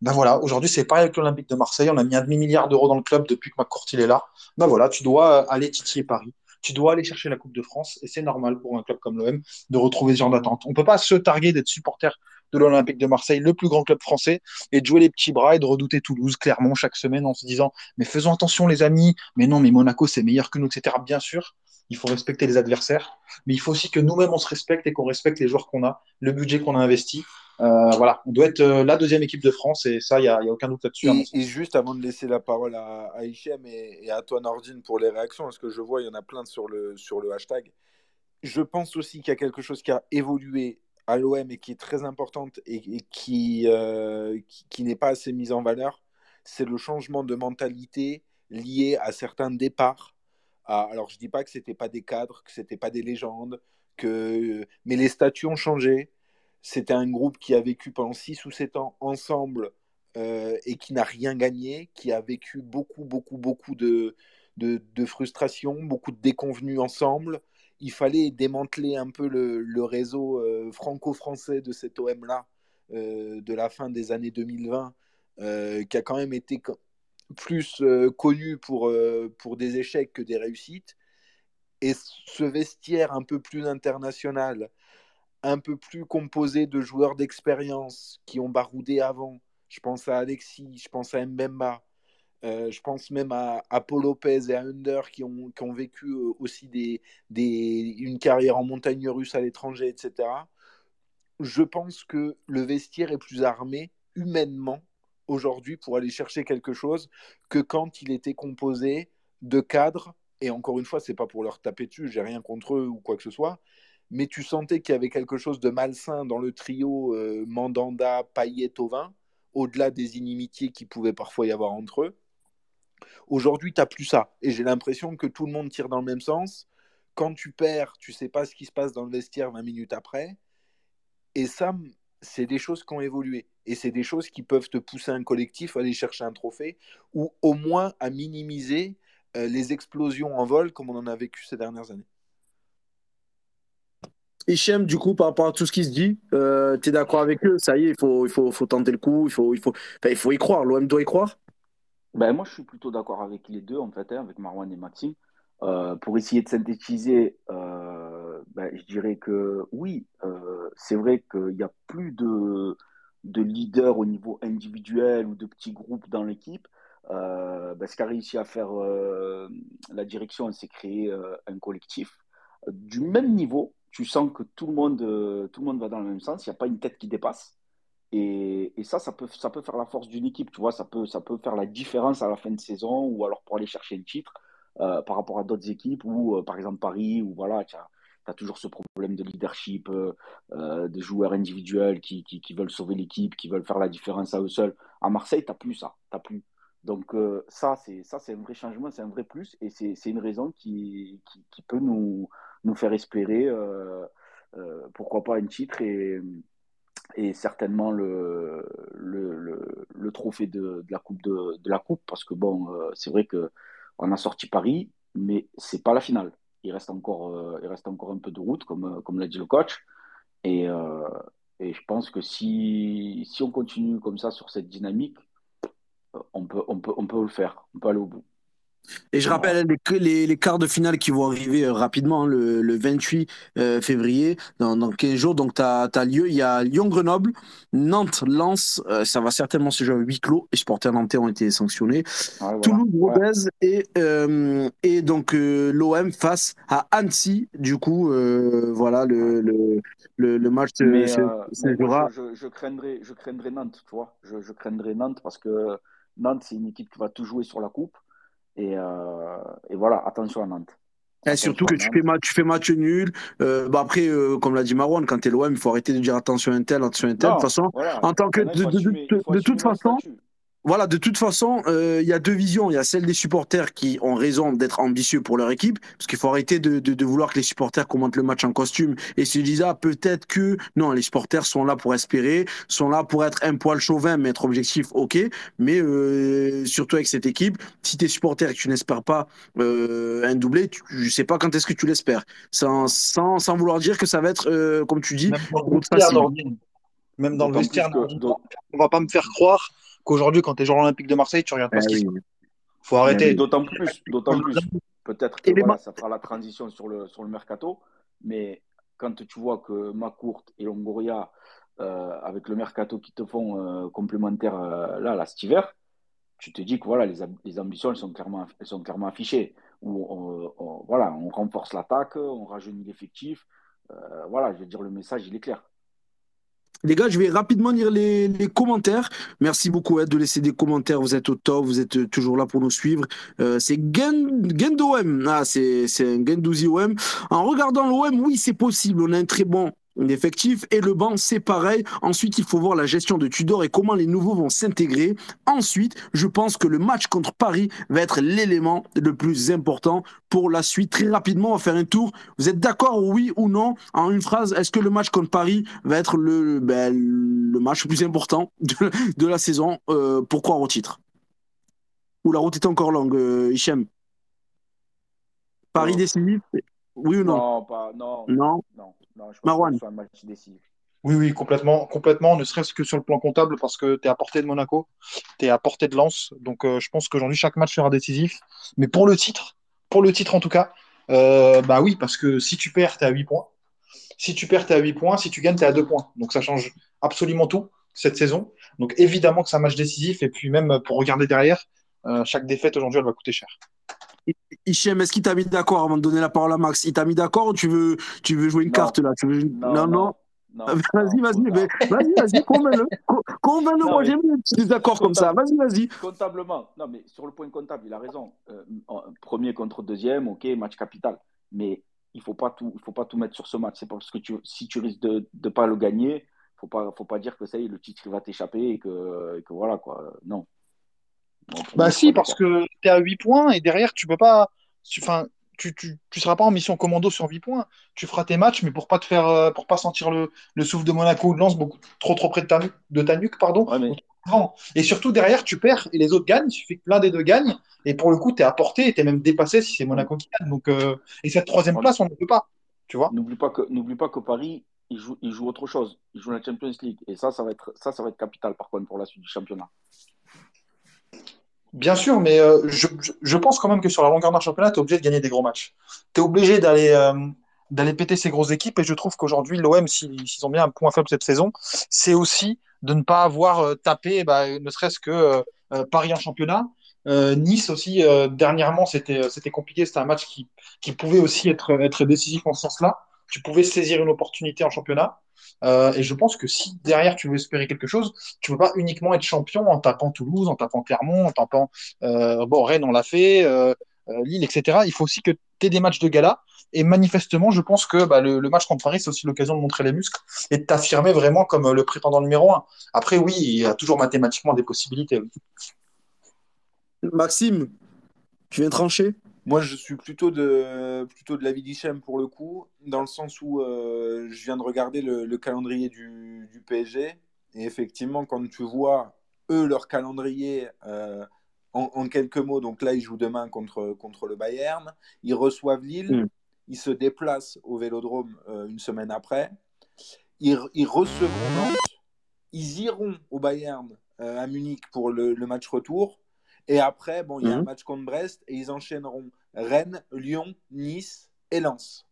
Ben voilà, aujourd'hui, c'est pareil avec l'Olympique de Marseille. On a mis un demi-milliard d'euros dans le club depuis que McCourt il est là. Ben voilà, tu dois aller titiller Paris. Tu dois aller chercher la Coupe de France. Et c'est normal pour un club comme l'OM de retrouver ce genre d'attente. On peut pas se targuer d'être supporter de l'Olympique de Marseille, le plus grand club français, et de jouer les petits bras et de redouter Toulouse, Clermont, chaque semaine en se disant Mais faisons attention, les amis, mais non, mais Monaco, c'est meilleur que nous, etc. Bien sûr, il faut respecter les adversaires, mais il faut aussi que nous-mêmes, on se respecte et qu'on respecte les joueurs qu'on a, le budget qu'on a investi. Euh, voilà, on doit être euh, la deuxième équipe de France, et ça, il n'y a, aucun doute là-dessus. Et, juste avant de laisser la parole à, à Hichem et, et à toi, Nordine, pour les réactions, parce que je vois, il y en a plein sur le, sur le hashtag. Je pense aussi qu'il y a quelque chose qui a évolué à l'OM et qui est très importante et, euh, qui, qui n'est pas assez mise en valeur. C'est le changement de mentalité lié à certains départs. Alors, je dis pas que c'était pas des cadres, que c'était pas des légendes, que... mais les statuts ont changé. C'était un groupe qui a vécu pendant 6 ou 7 ans ensemble euh, et qui n'a rien gagné, qui a vécu beaucoup, beaucoup, beaucoup de, de, de frustration, beaucoup de déconvenus ensemble. Il fallait démanteler un peu le, réseau euh, franco-français de cet OM-là euh, de la fin des années 2020, euh, qui a quand même été plus connu pour, pour des échecs que des réussites. Et ce vestiaire un peu plus international, un peu plus composé de joueurs d'expérience qui ont baroudé avant. Je pense à Alexis, je pense à Mbemba, euh, je pense même à, à Paul Lopez et à Under qui ont, vécu euh, aussi des, une carrière en montagne russe à l'étranger, etc. Je pense que le vestiaire est plus armé humainement aujourd'hui pour aller chercher quelque chose que quand il était composé de cadres. Et encore une fois, c'est pas pour leur taper dessus, j'ai rien contre eux ou quoi que ce soit, mais tu sentais qu'il y avait quelque chose de malsain dans le trio euh, Mandanda, Payet, Tovin, au-delà des inimitiés qui pouvaient parfois y avoir entre eux. Aujourd'hui, tu n'as plus ça. Et j'ai l'impression que tout le monde tire dans le même sens. Quand tu perds, tu sais pas ce qui se passe dans le vestiaire 20 minutes après. Et ça, c'est des choses qui ont évolué. Et c'est des choses qui peuvent te pousser un collectif à aller chercher un trophée ou au moins à minimiser euh, les explosions en vol comme on en a vécu ces dernières années. Hichem, du coup, par rapport à tout ce qui se dit, euh, tu es d'accord avec eux? Ça y est, il faut, il faut, faut tenter le coup, il faut, il faut, il faut y croire. L'OM doit y croire. Ben, moi, je suis plutôt d'accord avec les deux, en fait, hein, avec Marwan et Maxime. Euh, pour essayer de synthétiser, euh, ben, je dirais que oui, euh, c'est vrai qu'il n'y a plus de, de leader au niveau individuel ou de petits groupes dans l'équipe. Ben, ce qu'a réussi à faire la direction, c'est créer un collectif du même niveau. Tu sens que tout le monde, tout le monde va dans le même sens, il n'y a pas une tête qui dépasse. Et, ça, ça peut, ça peut faire la force d'une équipe, tu vois, ça peut, ça peut faire la différence à la fin de saison ou alors pour aller chercher le titre euh, par rapport à d'autres équipes ou euh, par exemple Paris, où voilà, tu as, toujours ce problème de leadership, euh, euh, des joueurs individuels qui, qui, veulent sauver l'équipe, qui veulent faire la différence à eux seuls. À Marseille, tu n'as plus ça, t'as plus. Donc ça, c'est ça, c'est un vrai changement, c'est un vrai plus et c'est une raison qui, qui, qui peut nous, nous faire espérer, pourquoi pas un titre et et certainement le, le, le, trophée de, de, la coupe de, de, la coupe parce que bon euh, c'est vrai que on a sorti Paris mais c'est pas la finale. Il reste encore euh, il reste encore un peu de route comme comme l'a dit le coach. Et euh, et je pense que si si on continue comme ça sur cette dynamique on peut on peut on peut le faire. On peut aller au bout Et je rappelle les, les, les, quarts de finale qui vont arriver euh, rapidement, hein, le, le, 28 euh, février, dans, dans, 15 jours. Donc, tu as, as, lieu, il y a Lyon-Grenoble, Nantes-Lens, euh, ça va certainement se jouer à huis clos. Les supporters nantais ont été sanctionnés. Ah, Toulouse-Rodez ouais. et, euh, et donc l'OM face à Annecy. Du coup, voilà, le, le, le, le match mais, se, se jouera. Je, je, je, craindrais, je craindrais Nantes, tu vois. Je, je craindrais Nantes parce que Nantes, c'est une équipe qui va tout jouer sur la coupe. Et, euh, et, voilà, attention à Nantes. Et surtout que tu fais, match, tu fais match nul. Euh, bah après, euh, comme l'a dit Marwan, quand tu es l'OM, il faut arrêter de dire attention à un tel, attention à un tel. de toute façon, voilà. en tant que. De, de, de, de toute façon, voilà, de toute façon, il euh, y a deux visions. Il y a celle des supporters qui ont raison d'être ambitieux pour leur équipe, parce qu'il faut arrêter de, de, de, vouloir que les supporters commentent le match en costume et se disent ah peut-être que non, les supporters sont là pour espérer, sont là pour être un poil chauvin, mais être objectif, ok. Mais euh, surtout avec cette équipe, si tu es supporter et que tu n'espères pas euh, un doublé, tu, je sais pas quand est-ce que tu l'espères, sans, sans, sans vouloir dire que ça va être, euh, comme tu dis, même dans le vestiaire, même dans le vestiaire, on va pas me faire croire qu'aujourd'hui, quand tu es joueur olympique de Marseille, tu regardes pas ah, ce qu'ils oui. faut arrêter. D'autant plus, d'autant plus. Peut-être que voilà, ça fera la transition sur le, sur le mercato, mais quand tu vois que Macourt et Longoria, euh, avec le mercato qui te font euh, complémentaire euh, là, là, cet hiver, tu te dis que voilà, les, les ambitions elles sont, clairement, elles sont clairement affichées. Où on, on, voilà, on renforce l'attaque, on rajeunit l'effectif. Euh, voilà, je veux dire, le message, il est clair. Les gars, je vais rapidement lire les, commentaires. Merci beaucoup hein, de laisser des commentaires. Vous êtes au top, vous êtes toujours là pour nous suivre. Euh, c'est Gendom. Ah, c'est un Gendouzi OM. En regardant l'OM, oui, c'est possible. On a un très bon L'effectif et le banc, c'est pareil. Ensuite, il faut voir la gestion de Tudor et comment les nouveaux vont s'intégrer. Ensuite, je pense que le match contre Paris va être l'élément le plus important pour la suite. Très rapidement, on va faire un tour. Vous êtes d'accord, oui ou non, en une phrase Est-ce que le match contre Paris va être le, ben, le match le plus important de, de la saison? Euh, pour croire au titre Ou la route est encore longue, euh, Hichem? Paris décisif Oui ou non? Non, pas, non. Non? non. Non, je Marwan. un match décisif. Oui, oui, complètement, complètement, ne serait-ce que sur le plan comptable, parce que tu es à portée de Monaco, tu es à portée de Lens. Donc, euh, je pense qu'aujourd'hui, chaque match sera décisif. Mais pour le titre, pour le titre en tout cas, euh, bah oui, parce que si tu perds, tu es à 8 points. Si tu perds, tu es à 8 points. Si tu gagnes, tu es à 2 points. Donc, ça change absolument tout cette saison. Donc, évidemment que c'est un match décisif. Et puis, même pour regarder derrière, euh, chaque défaite aujourd'hui, elle va coûter cher. Hichem, est-ce qu'il t'a mis d'accord avant de donner la parole à Max? Il t'a mis d'accord ou tu veux, tu veux jouer une non. carte là? Tu veux... Non, non. non? non vas-y, vas-y, vas-y, vas-y, convainc-le. Convainc-le, moi j'aime les petits désaccords comme ça. Vas-y, vas-y. Comptablement, non, mais sur le point comptable, il a raison. Euh, premier contre deuxième, ok, match capital. Mais il ne faut, pas tout, il faut pas tout mettre sur ce match. C'est parce que tu, si tu risques de ne pas le gagner, il ne faut pas, faut pas dire que ça y est, le titre va t'échapper et que, et que voilà, quoi. Non. Bah si, parce que tu es à 8 points et derrière, tu peux pas. Enfin, tu, tu, tu, seras pas en mission commando sur 8 points. Tu feras tes matchs, mais pour pas te faire, euh, pour pas sentir le, le souffle de Monaco ou de Lens beaucoup trop trop près de ta, de ta nuque, pardon. Ouais, mais... Et surtout derrière, tu perds et les autres gagnent. Il suffit que l'un des deux gagne. Et pour le coup, tu es à portée et tu es même dépassé si c'est Monaco qui gagne. Donc, euh... et cette troisième ouais. place, on ne peut pas. Tu vois N'oublie pas que, n'oublie pas que Paris, il joue, il joue autre chose. Il joue la Champions League. Et ça, ça va être, ça, ça va être capital par contre pour la suite du championnat. Bien sûr, mais euh, je, pense quand même que sur la longueur d'un championnat, tu es obligé de gagner des gros matchs. Tu es obligé d'aller euh, d'aller péter ces grosses équipes. Et je trouve qu'aujourd'hui, l'OM, s'ils ont bien un point faible cette saison, c'est aussi de ne pas avoir euh, tapé, bah, ne serait-ce que Paris en championnat. nice aussi, dernièrement, c'était compliqué. C'était un match qui, qui pouvait aussi être, être décisif en ce sens-là. Tu pouvais saisir une opportunité en championnat. Euh, et je pense que si derrière tu veux espérer quelque chose, tu ne peux pas uniquement être champion en tapant Toulouse, en tapant Clermont, en tapant euh, bon, Rennes, on l'a fait, euh, Lille, etc. Il faut aussi que tu aies des matchs de gala. Et manifestement, je pense que bah, le, match contre Paris, c'est aussi l'occasion de montrer les muscles et de t'affirmer vraiment comme le prétendant numéro un. Après, oui, il y a toujours mathématiquement des possibilités. Maxime, tu viens trancher? Moi, je suis plutôt de, plutôt de l'avis d'Hichem pour le coup, dans le sens où euh, je viens de regarder le, le calendrier du, du, PSG. Et effectivement, quand tu vois, eux, leur calendrier euh, en, en, quelques mots, donc là, ils jouent demain contre, contre le Bayern. Ils reçoivent Lille. Mm. Ils se déplacent au vélodrome euh, une semaine après. Ils, ils recevront Nantes. Ils iront au Bayern à Munich pour le, le match retour. Et après, bon, il y a un Mhm. match contre Brest et ils enchaîneront Rennes, Lyon, Nice et Lens.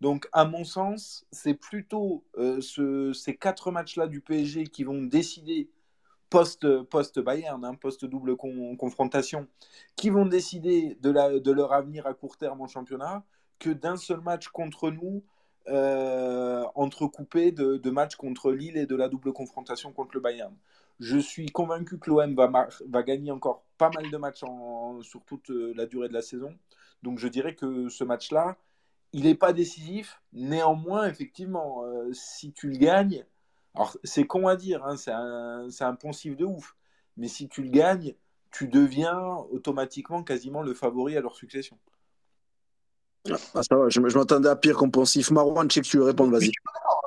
Donc, à mon sens, c'est plutôt euh, ce- ces quatre matchs-là du PSG qui vont décider post, post Bayern, hein, post double con- confrontation, qui vont décider de, leur avenir à court terme en championnat, que d'un seul match contre nous, euh, entrecoupé de matchs contre Lille et de la double confrontation contre le Bayern. Je suis convaincu que l'OM va, mar- va gagner encore pas mal de matchs en- sur toute euh, la durée de la saison. Donc je dirais que ce match-là, il n'est pas décisif. Néanmoins, effectivement, euh, si tu le gagnes, alors c'est con à dire, hein, c'est un, c'est un poncif de ouf, mais si tu le gagnes, tu deviens automatiquement quasiment le favori à leur succession. Ah, ça va, je, je m'attendais à pire qu'on pensif. Marwan, je sais que tu veux répondre, vas-y.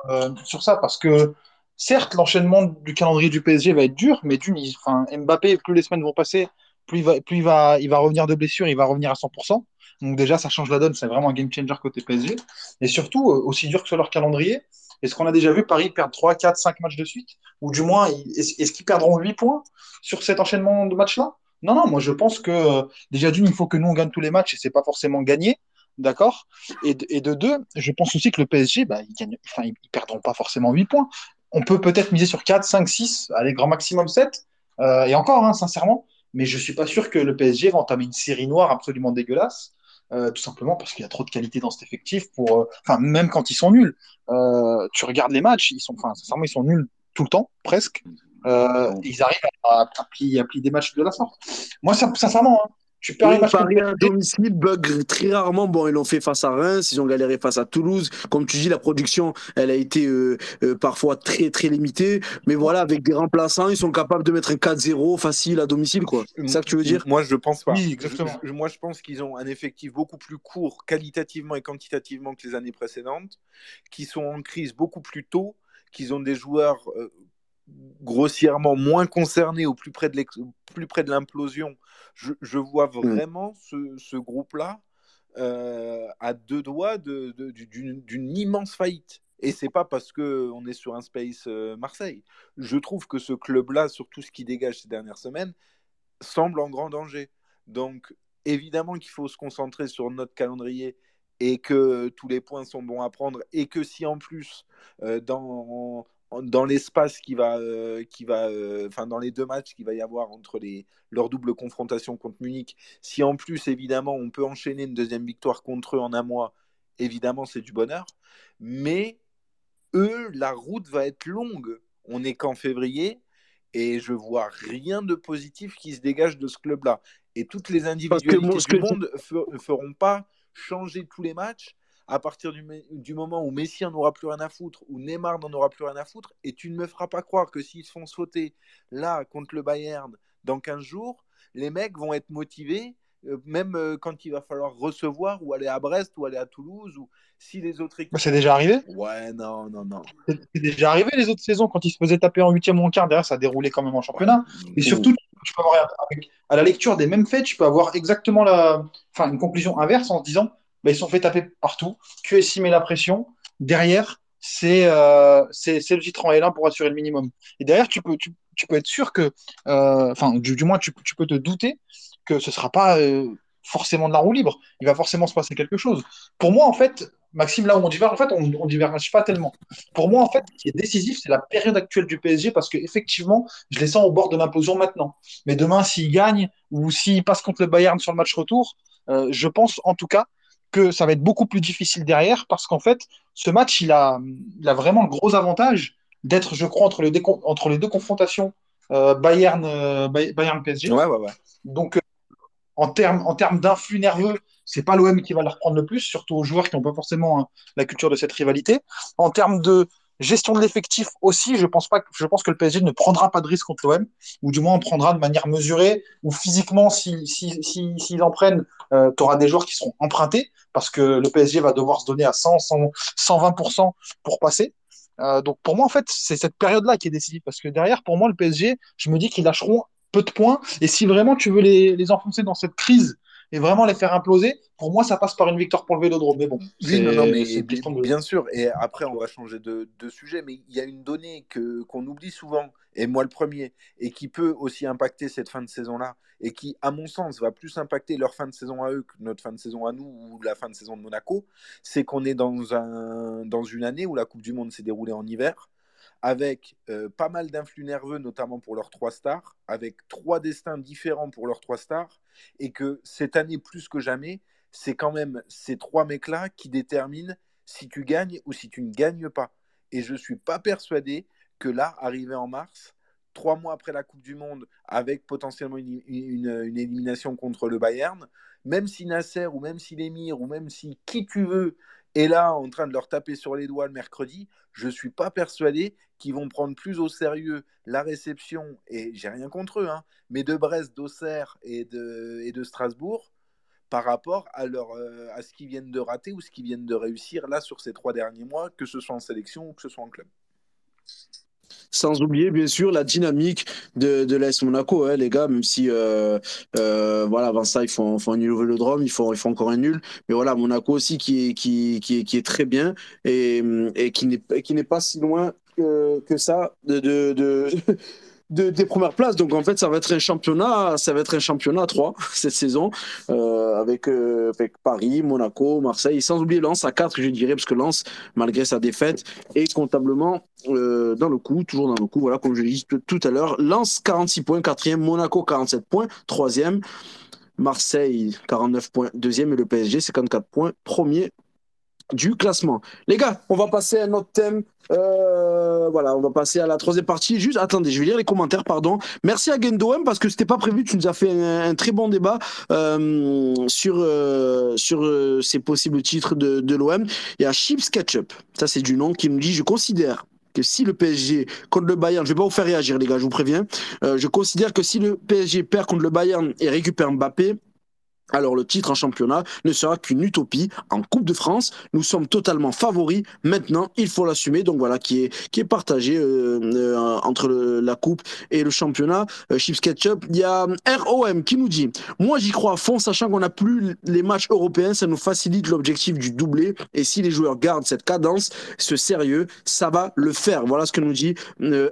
euh, sur ça parce que certes, l'enchaînement du calendrier du PSG va être dur, mais d'une, enfin, Mbappé, plus les semaines vont passer, plus il va, plus il va, il va revenir de blessure, il va revenir à 100%. Donc déjà, ça change la donne, c'est vraiment un game changer côté PSG. Et surtout, euh, aussi dur que soit leur calendrier, est-ce qu'on a déjà vu Paris perdre 3, 4, 5 matchs de suite? Ou du moins, est-ce qu'ils perdront 8 points sur cet enchaînement de matchs-là? Non, non, moi je pense que euh, déjà d'une, il faut que nous on gagne tous les matchs et c'est pas forcément gagné. D'accord? Et de, deux, je pense aussi que le PSG, bah, ils, ils, ils perdront pas forcément 8 points. On peut peut-être miser sur 4, 5, 6, allez, grand maximum 7. Euh, et encore, hein, sincèrement, mais je suis pas sûr que le PSG va entamer une série noire absolument dégueulasse. euh, tout simplement parce qu'il y a trop de qualité dans cet effectif pour, euh, enfin, même quand ils sont nuls, tu regardes les matchs, ils sont, enfin, sincèrement, ils sont nuls tout le temps, presque. Ils arrivent à, à, plier, à plier des matchs de la sorte. Moi, sincèrement, hein, tu perds Oui, matchs Paris à domicile, bug très rarement. Bon, ils l'ont fait face à Reims, ils ont galéré face à Toulouse. Comme tu dis, la production, elle a été euh, euh, parfois très très limitée. Mais voilà, avec des remplaçants, ils sont capables de mettre un 4-0 facile à domicile, quoi. C'est ça que tu veux dire? Moi, je pense pas. Oui, exactement. Je- moi, je pense qu'ils ont un effectif beaucoup plus court qualitativement et quantitativement que les années précédentes, qui sont en crise beaucoup plus tôt, qu'ils ont des joueurs euh, grossièrement moins concernés au plus près de l'ex- au plus près de l'implosion. Je, je vois vraiment ce, ce groupe-là euh, à deux doigts de- de- d'une immense faillite. Et c'est pas parce que on est sur un space euh, Marseille. Je trouve que ce club-là, sur tout ce qui dégage ces dernières semaines, semble en grand danger. Donc, évidemment qu'il faut se concentrer sur notre calendrier et que tous les points sont bons à prendre et que si en plus, euh, dans, dans l'espace qui va, euh, qui va euh, enfin dans les deux matchs qu'il va y avoir entre les, leur double confrontation contre Munich, si en plus, évidemment, on peut enchaîner une deuxième victoire contre eux en un mois, évidemment, c'est du bonheur. Mais eux, la route va être longue. On n'est qu'en février et je vois rien de positif qui se dégage de ce club-là. Et toutes les individualités moi, du monde ne feront pas changer tous les matchs à partir du, du moment où Messi n'en aura plus rien à foutre, ou Neymar n'en aura plus rien à foutre, et tu ne me feras pas croire que s'ils se font sauter là contre le Bayern dans 15 jours, les mecs vont être motivés, euh, même euh, quand il va falloir recevoir ou aller à Brest ou aller à Toulouse, ou si les autres équipes... C'est déjà arrivé? Ouais, non, non, non. C'est déjà arrivé les autres saisons quand ils se faisaient taper en huitième ou en quart. Derrière, ça déroulait quand même en championnat. Et surtout, tu peux avoir, à la lecture des mêmes faits, tu peux avoir exactement la, enfin, une conclusion inverse en se disant, bah, ils sont fait taper partout. QSI met la pression. Derrière, c'est euh, le titre en L1 pour assurer le minimum. Et derrière, tu peux, tu, tu peux être sûr que, euh, enfin, du, moins, tu, tu peux te douter que ce sera pas euh, forcément de la roue libre. Il va forcément se passer quelque chose. Pour moi, en fait, Maxime, là où on diverge, en fait, on, on diverge pas tellement. Pour moi, en fait, ce qui est décisif, c'est la période actuelle du PSG parce que effectivement, je les sens au bord de l'implosion maintenant. Mais demain, s'ils gagnent ou s'ils passent contre le Bayern sur le match retour, euh, je pense en tout cas que ça va être beaucoup plus difficile derrière parce qu'en fait, ce match, il a, il a vraiment le gros avantage d'être, je crois, entre les, deux- entre les deux confrontations euh, Bayern, euh, Bay- Bayern PSG. Ouais, ouais, ouais. Donc, euh, en termes en termes d'influx nerveux, c'est pas l'OM qui va leur prendre le plus, surtout aux joueurs qui n'ont pas forcément hein, la culture de cette rivalité. En termes de gestion de l'effectif aussi, je pense pas, je pense que le PSG ne prendra pas de risque contre l'OM, ou du moins en prendra de manière mesurée, ou physiquement, s'ils si, si, s'ils en prennent, euh, tu auras des joueurs qui seront empruntés, parce que le PSG va devoir se donner à 100, 100 120% pour passer. Euh, donc pour moi, en fait, c'est cette période-là qui est décisive, parce que derrière, pour moi, le PSG, je me dis qu'ils lâcheront peu de points. Et si vraiment tu veux les, les enfoncer dans cette crise et vraiment les faire imploser, pour moi, ça passe par une victoire pour le Vélodrome. Mais bon, Oui, non, non, mais c'est une question de- bien sûr. Et après, on va changer de, de sujet, mais il y a une donnée que qu'on oublie souvent et moi le premier, et qui peut aussi impacter cette fin de saison-là, et qui, à mon sens, va plus impacter leur fin de saison à eux que notre fin de saison à nous ou la fin de saison de Monaco, c'est qu'on est dans, un, dans une année où la Coupe du Monde s'est déroulée en hiver, avec euh, pas mal d'influx nerveux, notamment pour leurs trois stars, avec trois destins différents pour leurs trois stars, et que cette année, plus que jamais, c'est quand même ces trois mecs-là qui déterminent si tu gagnes ou si tu ne gagnes pas. Et je ne suis pas persuadé que là, arrivé en mars, trois mois après la Coupe du Monde, avec potentiellement une, élimination contre le Bayern, même si Nasser ou même si l'Emir ou même si qui tu veux est là en train de leur taper sur les doigts le mercredi, je ne suis pas persuadé qu'ils vont prendre plus au sérieux la réception, et j'ai rien contre eux, hein, mais de Brest, d'Auxerre et de, et de Strasbourg par rapport à, leur, euh, à ce qu'ils viennent de rater ou ce qu'ils viennent de réussir là sur ces trois derniers mois, que ce soit en sélection ou que ce soit en club. Sans oublier, bien sûr, la dynamique de, de l'AS Monaco, hein, les gars, même si, euh, euh, voilà, avant ça, ils font, un nul au vélodrome, ils font, encore un nul. Mais voilà, Monaco aussi qui est, qui, très bien et, qui n'est pas si loin que, ça de des premières places. Donc en fait, ça va être un championnat, ça va être un championnat à 3 cette saison euh, avec, euh, avec Paris, Monaco, Marseille, sans oublier Lens à 4, je dirais, parce que Lens, malgré sa défaite, est comptablement euh, dans le coup, toujours dans le coup. Voilà, comme je l'ai dit tout à l'heure, Lens 46 points, quatrième, Monaco 47 points, troisième. Marseille 49 points, deuxième et le PSG 54 points, premier du classement. Les gars, on va passer à notre thème. Euh, voilà, on va passer à la troisième partie. Juste, attendez, je vais lire les commentaires, pardon. Merci à Gendoem parce que c'était pas prévu. Tu nous as fait un, très bon débat euh, sur euh, sur ces possibles titres de, de l'OM. Il y a Chips Ketchup, ça c'est du nom, qui me dit je considère que si le PSG contre le Bayern, je vais pas vous faire réagir les gars, je vous préviens. je considère que si le PSG perd contre le Bayern et récupère Mbappé, alors le titre en championnat ne sera qu'une utopie. En Coupe de France, nous sommes totalement favoris. Maintenant, il faut l'assumer. Donc voilà, qui est, qui est partagé euh, euh, entre la Coupe et le championnat. Euh, Chips Ketchup. Il y a ROM qui nous dit Moi, j'y crois à fond, sachant qu'on n'a plus les matchs européens. Ça nous facilite l'objectif du doublé. Et si les joueurs gardent cette cadence, ce sérieux, ça va le faire. Voilà ce que nous dit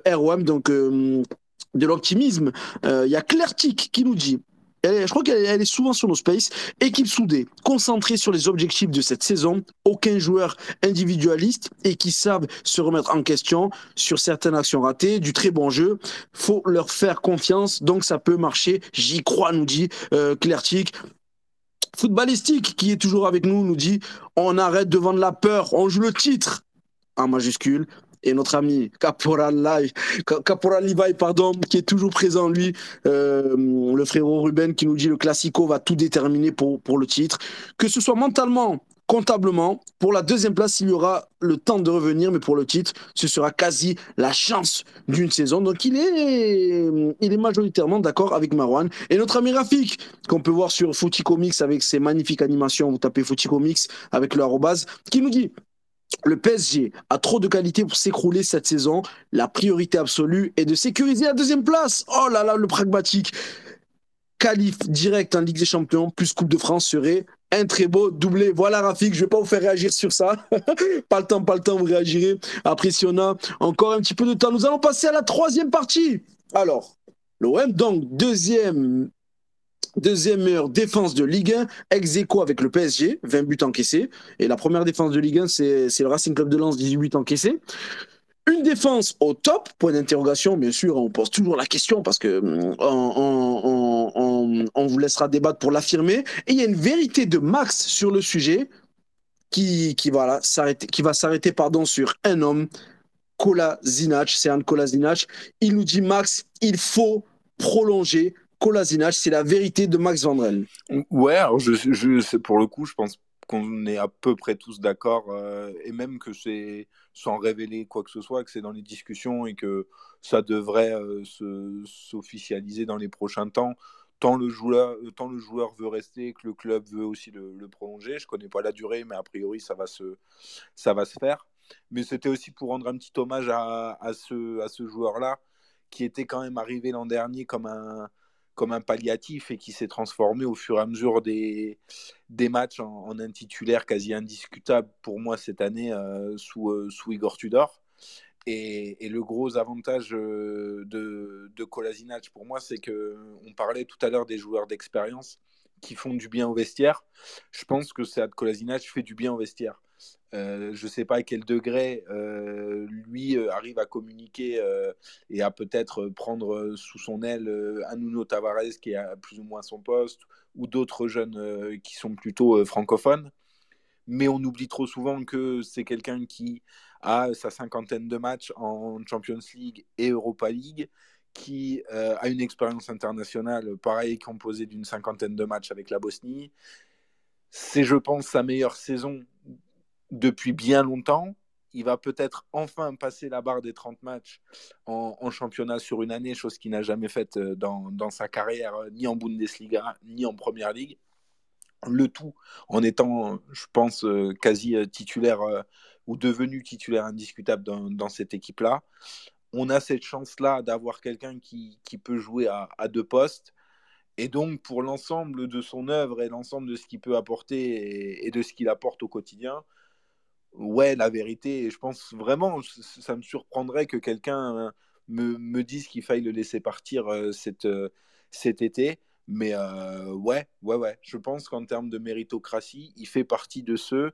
ROM. Donc de l'optimisme. Il y a Clertic qui nous dit je crois qu'elle est souvent sur nos spaces. Équipe soudée, concentrée sur les objectifs de cette saison, aucun joueur individualiste et qui savent se remettre en question sur certaines actions ratées, du très bon jeu. Faut leur faire confiance, donc ça peut marcher. J'y crois, nous dit euh. Footballistique, qui est toujours avec nous, nous dit on arrête de la peur, on joue le titre en majuscule et notre ami Caporal, Levi, pardon, qui est toujours présent, lui, euh, le frérot Ruben, qui nous dit le Classico va tout déterminer pour, le titre. Que ce soit mentalement, comptablement, pour la deuxième place, il y aura le temps de revenir, mais pour le titre, ce sera quasi la chance d'une saison. Donc il est, il est majoritairement d'accord avec Marwan. Et notre ami Rafik, qu'on peut voir sur Footy Comics avec ses magnifiques animations, vous tapez Footy Comics avec le arrobase, qui nous dit le PSG a trop de qualité pour s'écrouler cette saison. La priorité absolue est de sécuriser la deuxième place. Oh là là, le pragmatique. Qualif direct en Ligue des Champions plus Coupe de France serait un très beau doublé. Voilà Rafik, je vais pas vous faire réagir sur ça. pas le temps, pas le temps, vous réagirez. Après, si on a encore un petit peu de temps, nous allons passer à la troisième partie. Alors, l'OM, donc, deuxième Deuxième meilleure défense de Ligue 1, ex avec le PSG, 20 buts encaissés. Et la première défense de Ligue 1, c'est le Racing Club de Lens, 18 buts encaissés. Une défense au top, point d'interrogation, bien sûr, on pose toujours la question parce que mm, on, vous laissera débattre pour l'affirmer. Et il y a une vérité de Max sur le sujet qui, qui, va s'arrêter sur un homme, Kolasinac, c'est un Kolasinac. Il nous dit, Max, il faut prolonger Kolasinac, c'est la vérité de Max Vandrel. Ouais, je, pour le coup, je pense qu'on est à peu près tous d'accord, euh, et même que c'est sans révéler quoi que ce soit, que c'est dans les discussions et que ça devrait euh, s'officialiser dans les prochains temps. Tant le, joueur, tant le joueur veut rester, que le club veut aussi le, prolonger. Je ne connais pas la durée, mais a priori, ça va se, ça va se faire. Mais c'était aussi pour rendre un petit hommage à, à ce, à ce joueur-là, qui était quand même arrivé l'an dernier comme un, comme un palliatif et qui s'est transformé au fur et à mesure des, des matchs en, un titulaire quasi indiscutable pour moi cette année euh, sous, euh, sous Igor Tudor. Et, le gros avantage de, de Kolasinac pour moi, c'est que on parlait tout à l'heure des joueurs d'expérience qui font du bien au vestiaire. Je pense que Sead Kolasinac fait du bien au vestiaire. Euh, je ne sais pas à quel degré euh, lui euh, arrive à communiquer et à peut-être prendre sous son aile un Tavares qui est à plus ou moins son poste ou d'autres jeunes qui sont plutôt francophones. Mais on oublie trop souvent que c'est quelqu'un qui a sa cinquantaine de matchs en Champions League et Europa League, qui a une expérience internationale, pareil, composée d'une cinquantaine de matchs avec la Bosnie. C'est, je pense, sa meilleure saison depuis bien longtemps. Il va peut-être enfin passer la barre des 30 matchs en, championnat sur une année, chose qu'il n'a jamais faite euh, dans, sa carrière, euh, ni en Bundesliga, ni en Première Ligue. Le tout en étant, je pense, euh, quasi titulaire ou devenu titulaire indiscutable dans, cette équipe-là. On a cette chance-là d'avoir quelqu'un qui, qui, peut jouer à, à deux postes. Et donc, pour l'ensemble de son œuvre et l'ensemble de ce qu'il peut apporter et, de ce qu'il apporte au quotidien, ouais, la vérité, je pense vraiment, ça me surprendrait que quelqu'un me, me, dise qu'il faille le laisser partir euh, cet, euh, cet été. Mais euh, ouais, ouais, ouais. Je pense qu'en termes de méritocratie, il fait partie de ceux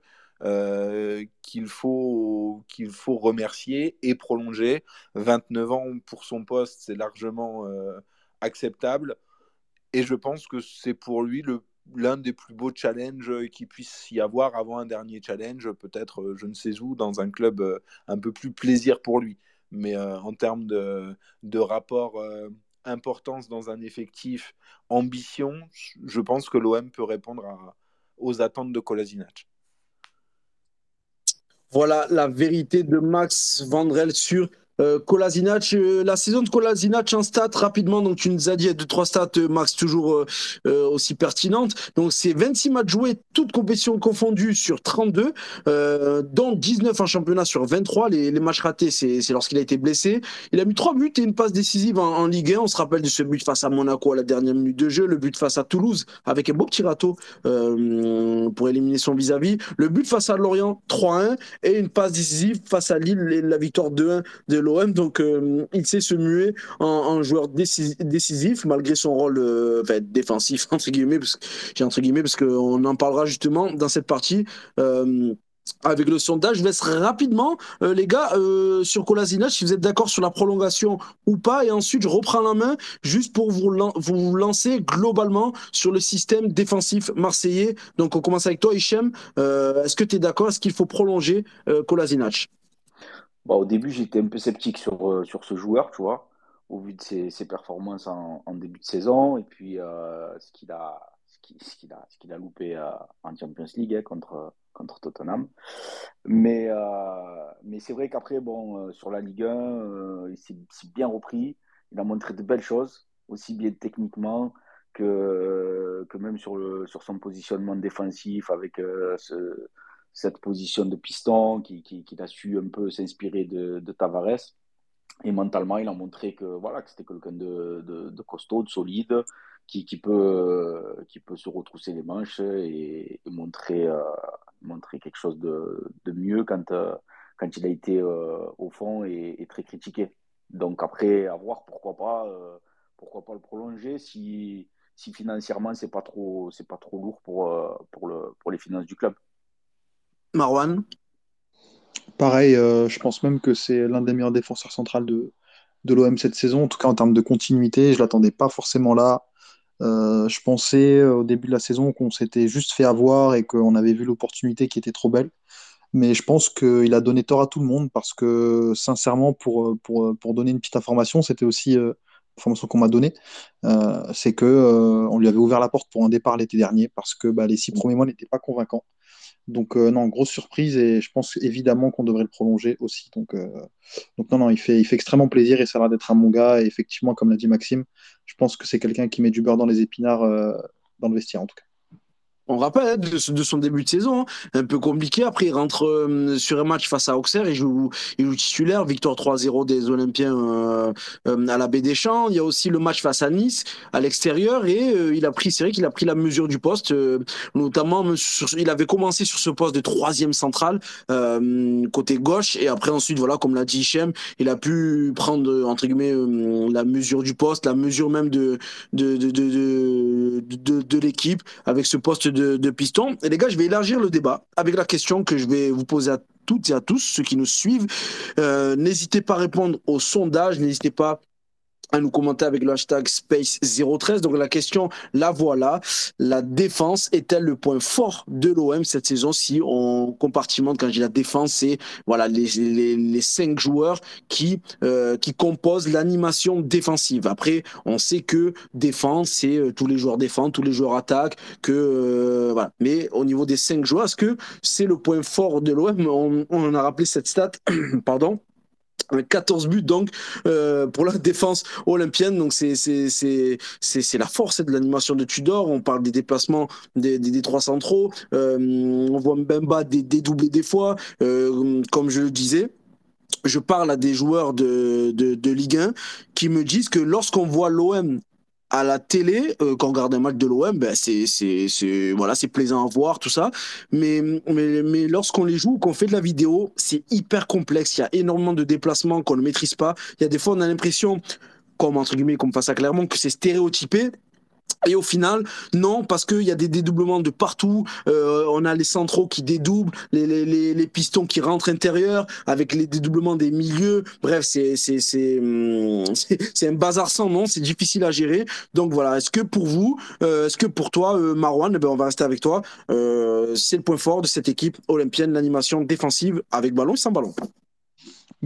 qu'il faut, qu'il faut remercier et prolonger. 29 ans pour son poste, c'est largement acceptable. Et je pense que c'est pour lui le l'un des plus beaux challenges qu'il puisse y avoir avant un dernier challenge, peut-être euh, je ne sais où, dans un club euh, un peu plus plaisir pour lui. Mais euh, en termes de, de rapport importance dans un effectif, ambition, je pense que l'OM peut répondre aux attentes de Kolasinac. Voilà la vérité de Max Vandrel sur euh, euh, la saison de Kolasinac en stats rapidement, donc tu nous as dit, trois stats, euh, Max, toujours euh, aussi pertinentes. Donc c'est 26 matchs joués, toutes compétitions confondues sur 32, dont 19 en championnat sur 23. Les, les matchs ratés, c'est lorsqu'il a été blessé. Il a mis trois buts et une passe décisive en, Ligue 1. On se rappelle de ce but face à Monaco à la dernière minute de jeu, le but face à Toulouse avec un beau petit râteau pour éliminer son vis-à-vis, le but face à Lorient 3-1 et une passe décisive face à Lille, la victoire 2-1 de l'OM. Donc, euh, il sait se muer en, joueur décisif, malgré son rôle euh, défensif, entre guillemets, parce, entre guillemets, parce qu'on en parlera justement dans cette partie. Euh, avec le sondage, je laisse rapidement, les gars, sur Kolasinac, si vous êtes d'accord sur la prolongation ou pas, et ensuite je reprends la main juste pour vous, vous lancer globalement sur le système défensif marseillais. Donc on commence avec toi, Hichem. Est-ce que tu es d'accord? Est-ce qu'il faut prolonger Kolasinac? Bah, au début, j'étais un peu sceptique sur, euh, sur ce joueur, tu vois, au vu de ses, ses performances en, début de saison et puis euh, ce qu'il a, ce a, a loupé euh, en Champions League hein, contre, contre Tottenham. Mais, mais c'est vrai qu'après, bon, sur la Ligue 1, il s'est, bien repris. Il a montré de belles choses, aussi bien techniquement que, que même sur, sur son positionnement défensif avec ce cette position de piston, qui, qui, a su un peu s'inspirer de, de, Tavares. Et mentalement, il a montré que voilà que c'était quelqu'un de, de, costaud, de solide, qui, qui, peut, qui peut se retrousser les manches et, montrer, euh, montrer quelque chose de, de mieux quand, euh, quand il a été euh, au fond et, très critiqué. Donc après, à voir pourquoi pas, pourquoi pas le prolonger si, si financièrement c'est pas pas trop lourd pour, pour, le, pour les finances du club. Marwan Pareil, euh, je pense même que c'est l'un des meilleurs défenseurs centrales de, de l'OM cette saison, en tout cas en termes de continuité. Je ne l'attendais pas forcément là. Euh, je pensais euh, au début de la saison qu'on s'était juste fait avoir et qu'on avait vu l'opportunité qui était trop belle. Mais je pense qu'il a donné tort à tout le monde parce que, sincèrement, pour, pour, pour donner une petite information, c'était aussi l'information qu'on m'a donnée, c'est que on lui avait ouvert la porte pour un départ l'été dernier parce que bah, les six premiers mois n'étaient pas convaincants. Donc, euh, non, grosse surprise et je pense évidemment qu'on devrait le prolonger aussi. Donc, euh, donc non, non, il fait, il fait extrêmement plaisir et ça a l'air d'être un bon gars. Et effectivement, comme l'a dit Maxime, je pense que c'est quelqu'un qui met du beurre dans les épinards euh, dans le vestiaire en tout cas. On rappelle hein, de, son début de saison, hein. un peu compliqué. Après, il rentre euh, sur un match face à Auxerre, il joue, il joue titulaire, victoire 3-0 des Olympiens euh, euh, à la Baie des Champs. Il y a aussi le match face à Nice à l'extérieur et il a pris, c'est vrai qu'il a pris la mesure du poste, notamment il avait commencé sur ce poste de troisième central côté gauche et après ensuite voilà, comme l'a dit Hichem, il a pu prendre entre guillemets la mesure du poste, la mesure même de de de de, de, de l'équipe avec ce poste piston. Et les gars, je vais élargir le débat avec la question que je vais vous poser à toutes et à tous, ceux qui nous suivent. Euh, n'hésitez pas à répondre au sondage, n'hésitez pas à nous commenter avec le hashtag Space013. Donc la question, la voilà. La défense est-elle le point fort de l'OM cette saison si on compartimente, quand je dis la défense, c'est voilà, les, les, les, cinq joueurs qui, euh, qui composent l'animation défensive. Après, on sait que défense, c'est euh, tous les joueurs défendent, tous les joueurs attaquent, que euh, voilà. Mais au niveau des cinq joueurs, est-ce que c'est le point fort de l'OM on, on a rappelé cette stat, pardon 14 buts donc euh, pour la défense olympienne. Donc c'est c'est c'est c'est la force de l'animation de Tudor. On parle des déplacements des, des, trois centraux. Euh, on voit Mbemba dédoubler des fois. Euh, comme je le disais je parle à des joueurs de, de, de Ligue 1 qui me disent que lorsqu'on voit l'OM à la télé, euh, quand on regarde un match de l'OM, ben c'est c'est voilà, c'est plaisant à voir tout ça. Mais mais mais lorsqu'on les joue, qu'on fait de la vidéo, c'est hyper complexe. Il y a énormément de déplacements qu'on ne maîtrise pas. Il y a des fois on a l'impression, comme entre guillemets, comme face à clairement, que c'est stéréotypé. Et au final, non, parce qu'il y a des dédoublements de partout. Euh, on a les centraux qui dédoublent, les, les, les, pistons qui rentrent intérieur, avec les dédoublements des milieux. Bref, hum, c'est un bazar sans nom. C'est difficile à gérer. Donc voilà. Est-ce que pour vous, euh, est-ce que pour toi, euh, Marwan, eh ben on va rester avec toi. Euh, c'est le point fort de cette équipe olympienne, l'animation défensive avec ballon et sans ballon.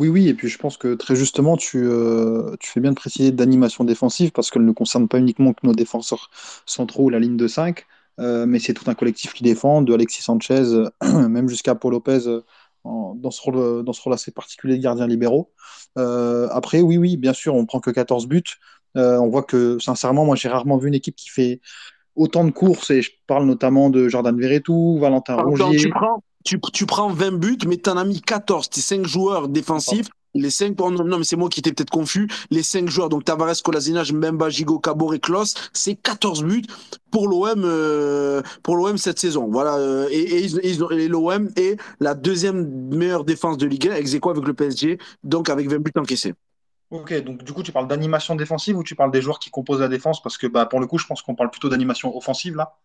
Oui, oui, et puis je pense que très justement, tu, euh, tu fais bien de préciser d'animation défensive parce qu'elle ne concerne pas uniquement que nos défenseurs centraux ou la ligne de 5, euh, mais c'est tout un collectif qui défend, de Alexis Sanchez, même jusqu'à Paul Lopez euh, dans ce rôle, dans ce rôle assez particulier de gardien libéraux. après, oui, oui, bien sûr, on prend que 14 buts. on voit que, sincèrement, moi, j'ai rarement vu une équipe qui fait autant de courses, et je parle notamment de Jordan Verretou, Valentin Rongier. Tu prends, tu, prends 20 buts, mais tu en as mis 14. Tes 5 joueurs défensifs, les 5, non, mais c'est moi qui étais peut-être confus. Les 5 joueurs, donc Tavares, Kolasinac, Mbemba, Gigo, Cabor et Klos, c'est 14 buts pour l'OM euh, pour l'OM cette saison. Voilà, euh, et, l'OM est la deuxième meilleure défense de Ligue 1, ex avec le PSG, donc avec 20 buts encaissés. Ok, donc du coup, tu parles d'animation défensive ou tu parles des joueurs qui composent la défense? Parce que bah, pour le coup, je pense qu'on parle plutôt d'animation offensive là,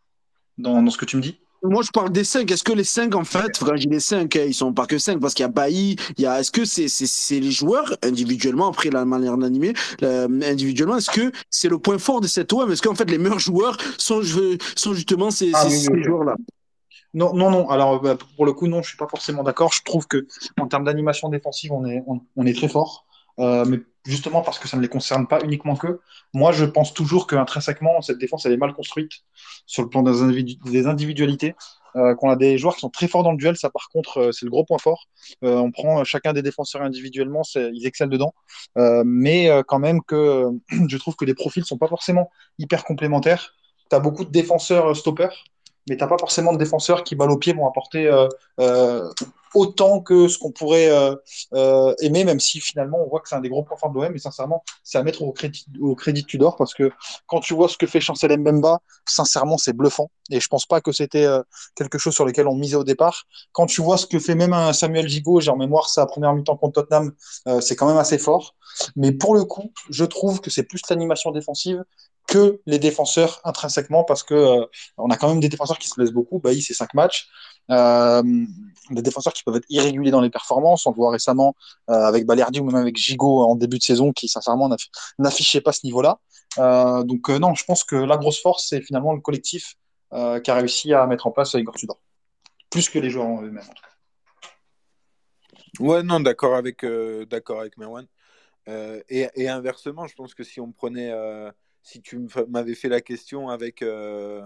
dans ce que tu me dis. Moi, je parle des 5. Est-ce que les 5, en fait, quand j'ai les 5, ils sont pas que 5 parce qu'il y a Bailly, il y a, est-ce que c'est, c'est, les joueurs individuellement, après la manière d'animer, individuellement, est-ce que c'est le point fort de cette OM Est-ce qu'en fait, les meilleurs joueurs sont, sont justement ces, ah ces, joueurs-là? Non, non, non. Alors, bah, pour le coup, non, je suis pas forcément d'accord. Je trouve que en termes d'animation défensive, on est, on, est très fort. Euh, mais justement parce que ça ne les concerne pas uniquement que. Moi, je pense toujours qu'intrinsèquement, cette défense, elle est mal construite sur le plan des, individualités. Euh, qu'on a des joueurs qui sont très forts dans le duel, ça par contre, euh, c'est le gros point fort. Euh, on prend chacun des défenseurs individuellement, ils excellent dedans. mais quand même que je trouve que les profils sont pas forcément hyper complémentaires. Tu as beaucoup de défenseurs stoppers mais t'as pas forcément de défenseurs qui, balle au pied, vont apporter autant que ce qu'on pourrait euh, aimer, même si finalement on voit que c'est un des gros points forts de l'OM, mais sincèrement, c'est à mettre au crédit, au Tudor, parce que quand tu vois ce que fait Chancel Mbemba, sincèrement, c'est bluffant, et je pense pas que c'était quelque chose sur lequel on misait au départ. Quand tu vois ce que fait même un Samuel Gigot, j'ai en mémoire sa première mi-temps contre Tottenham, c'est quand même assez fort. Mais pour le coup, je trouve que c'est plus l'animation défensive que les défenseurs intrinsèquement parce que euh, on a quand même des défenseurs qui se blessent beaucoup. Bailly, c'est cinq matchs. Euh, des défenseurs qui peuvent être irréguliers dans les performances. On le voit récemment euh, avec Balerdi ou même avec Gigot en début de saison qui, sincèrement, n'affichait pas ce niveau-là. Donc, non, je pense que la grosse force, c'est finalement le collectif qui a réussi à mettre en place Igor Tudor. Plus que les joueurs eux-mêmes, en tout cas. Ouais, non, d'accord avec, avec Merwan. Et, inversement, je pense que si on prenait si tu m'avais fait la question avec euh,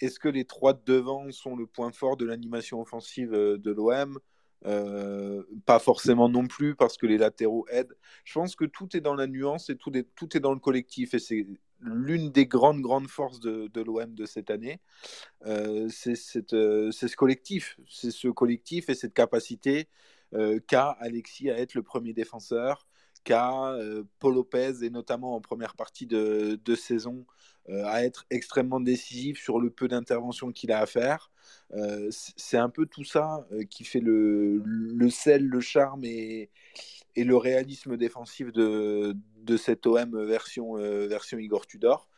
est-ce que les trois de devant sont le point fort de l'animation offensive euh, de l'OM euh, Pas forcément non plus parce que les latéraux aident. Je pense que tout est dans la nuance et tout est, dans le collectif et c'est l'une des grandes, grandes forces de, l'OM de cette année. C'est ce collectif, c'est ce collectif et cette capacité qu'a Alexis à être le premier défenseur, qu'a Paul Lopez, et notamment en première partie de, saison, à être extrêmement décisif sur le peu d'interventions qu'il a à faire. c'est un peu tout ça qui fait le, sel, le charme et, le réalisme défensif de, cette OM version, euh, version Igor Tudor.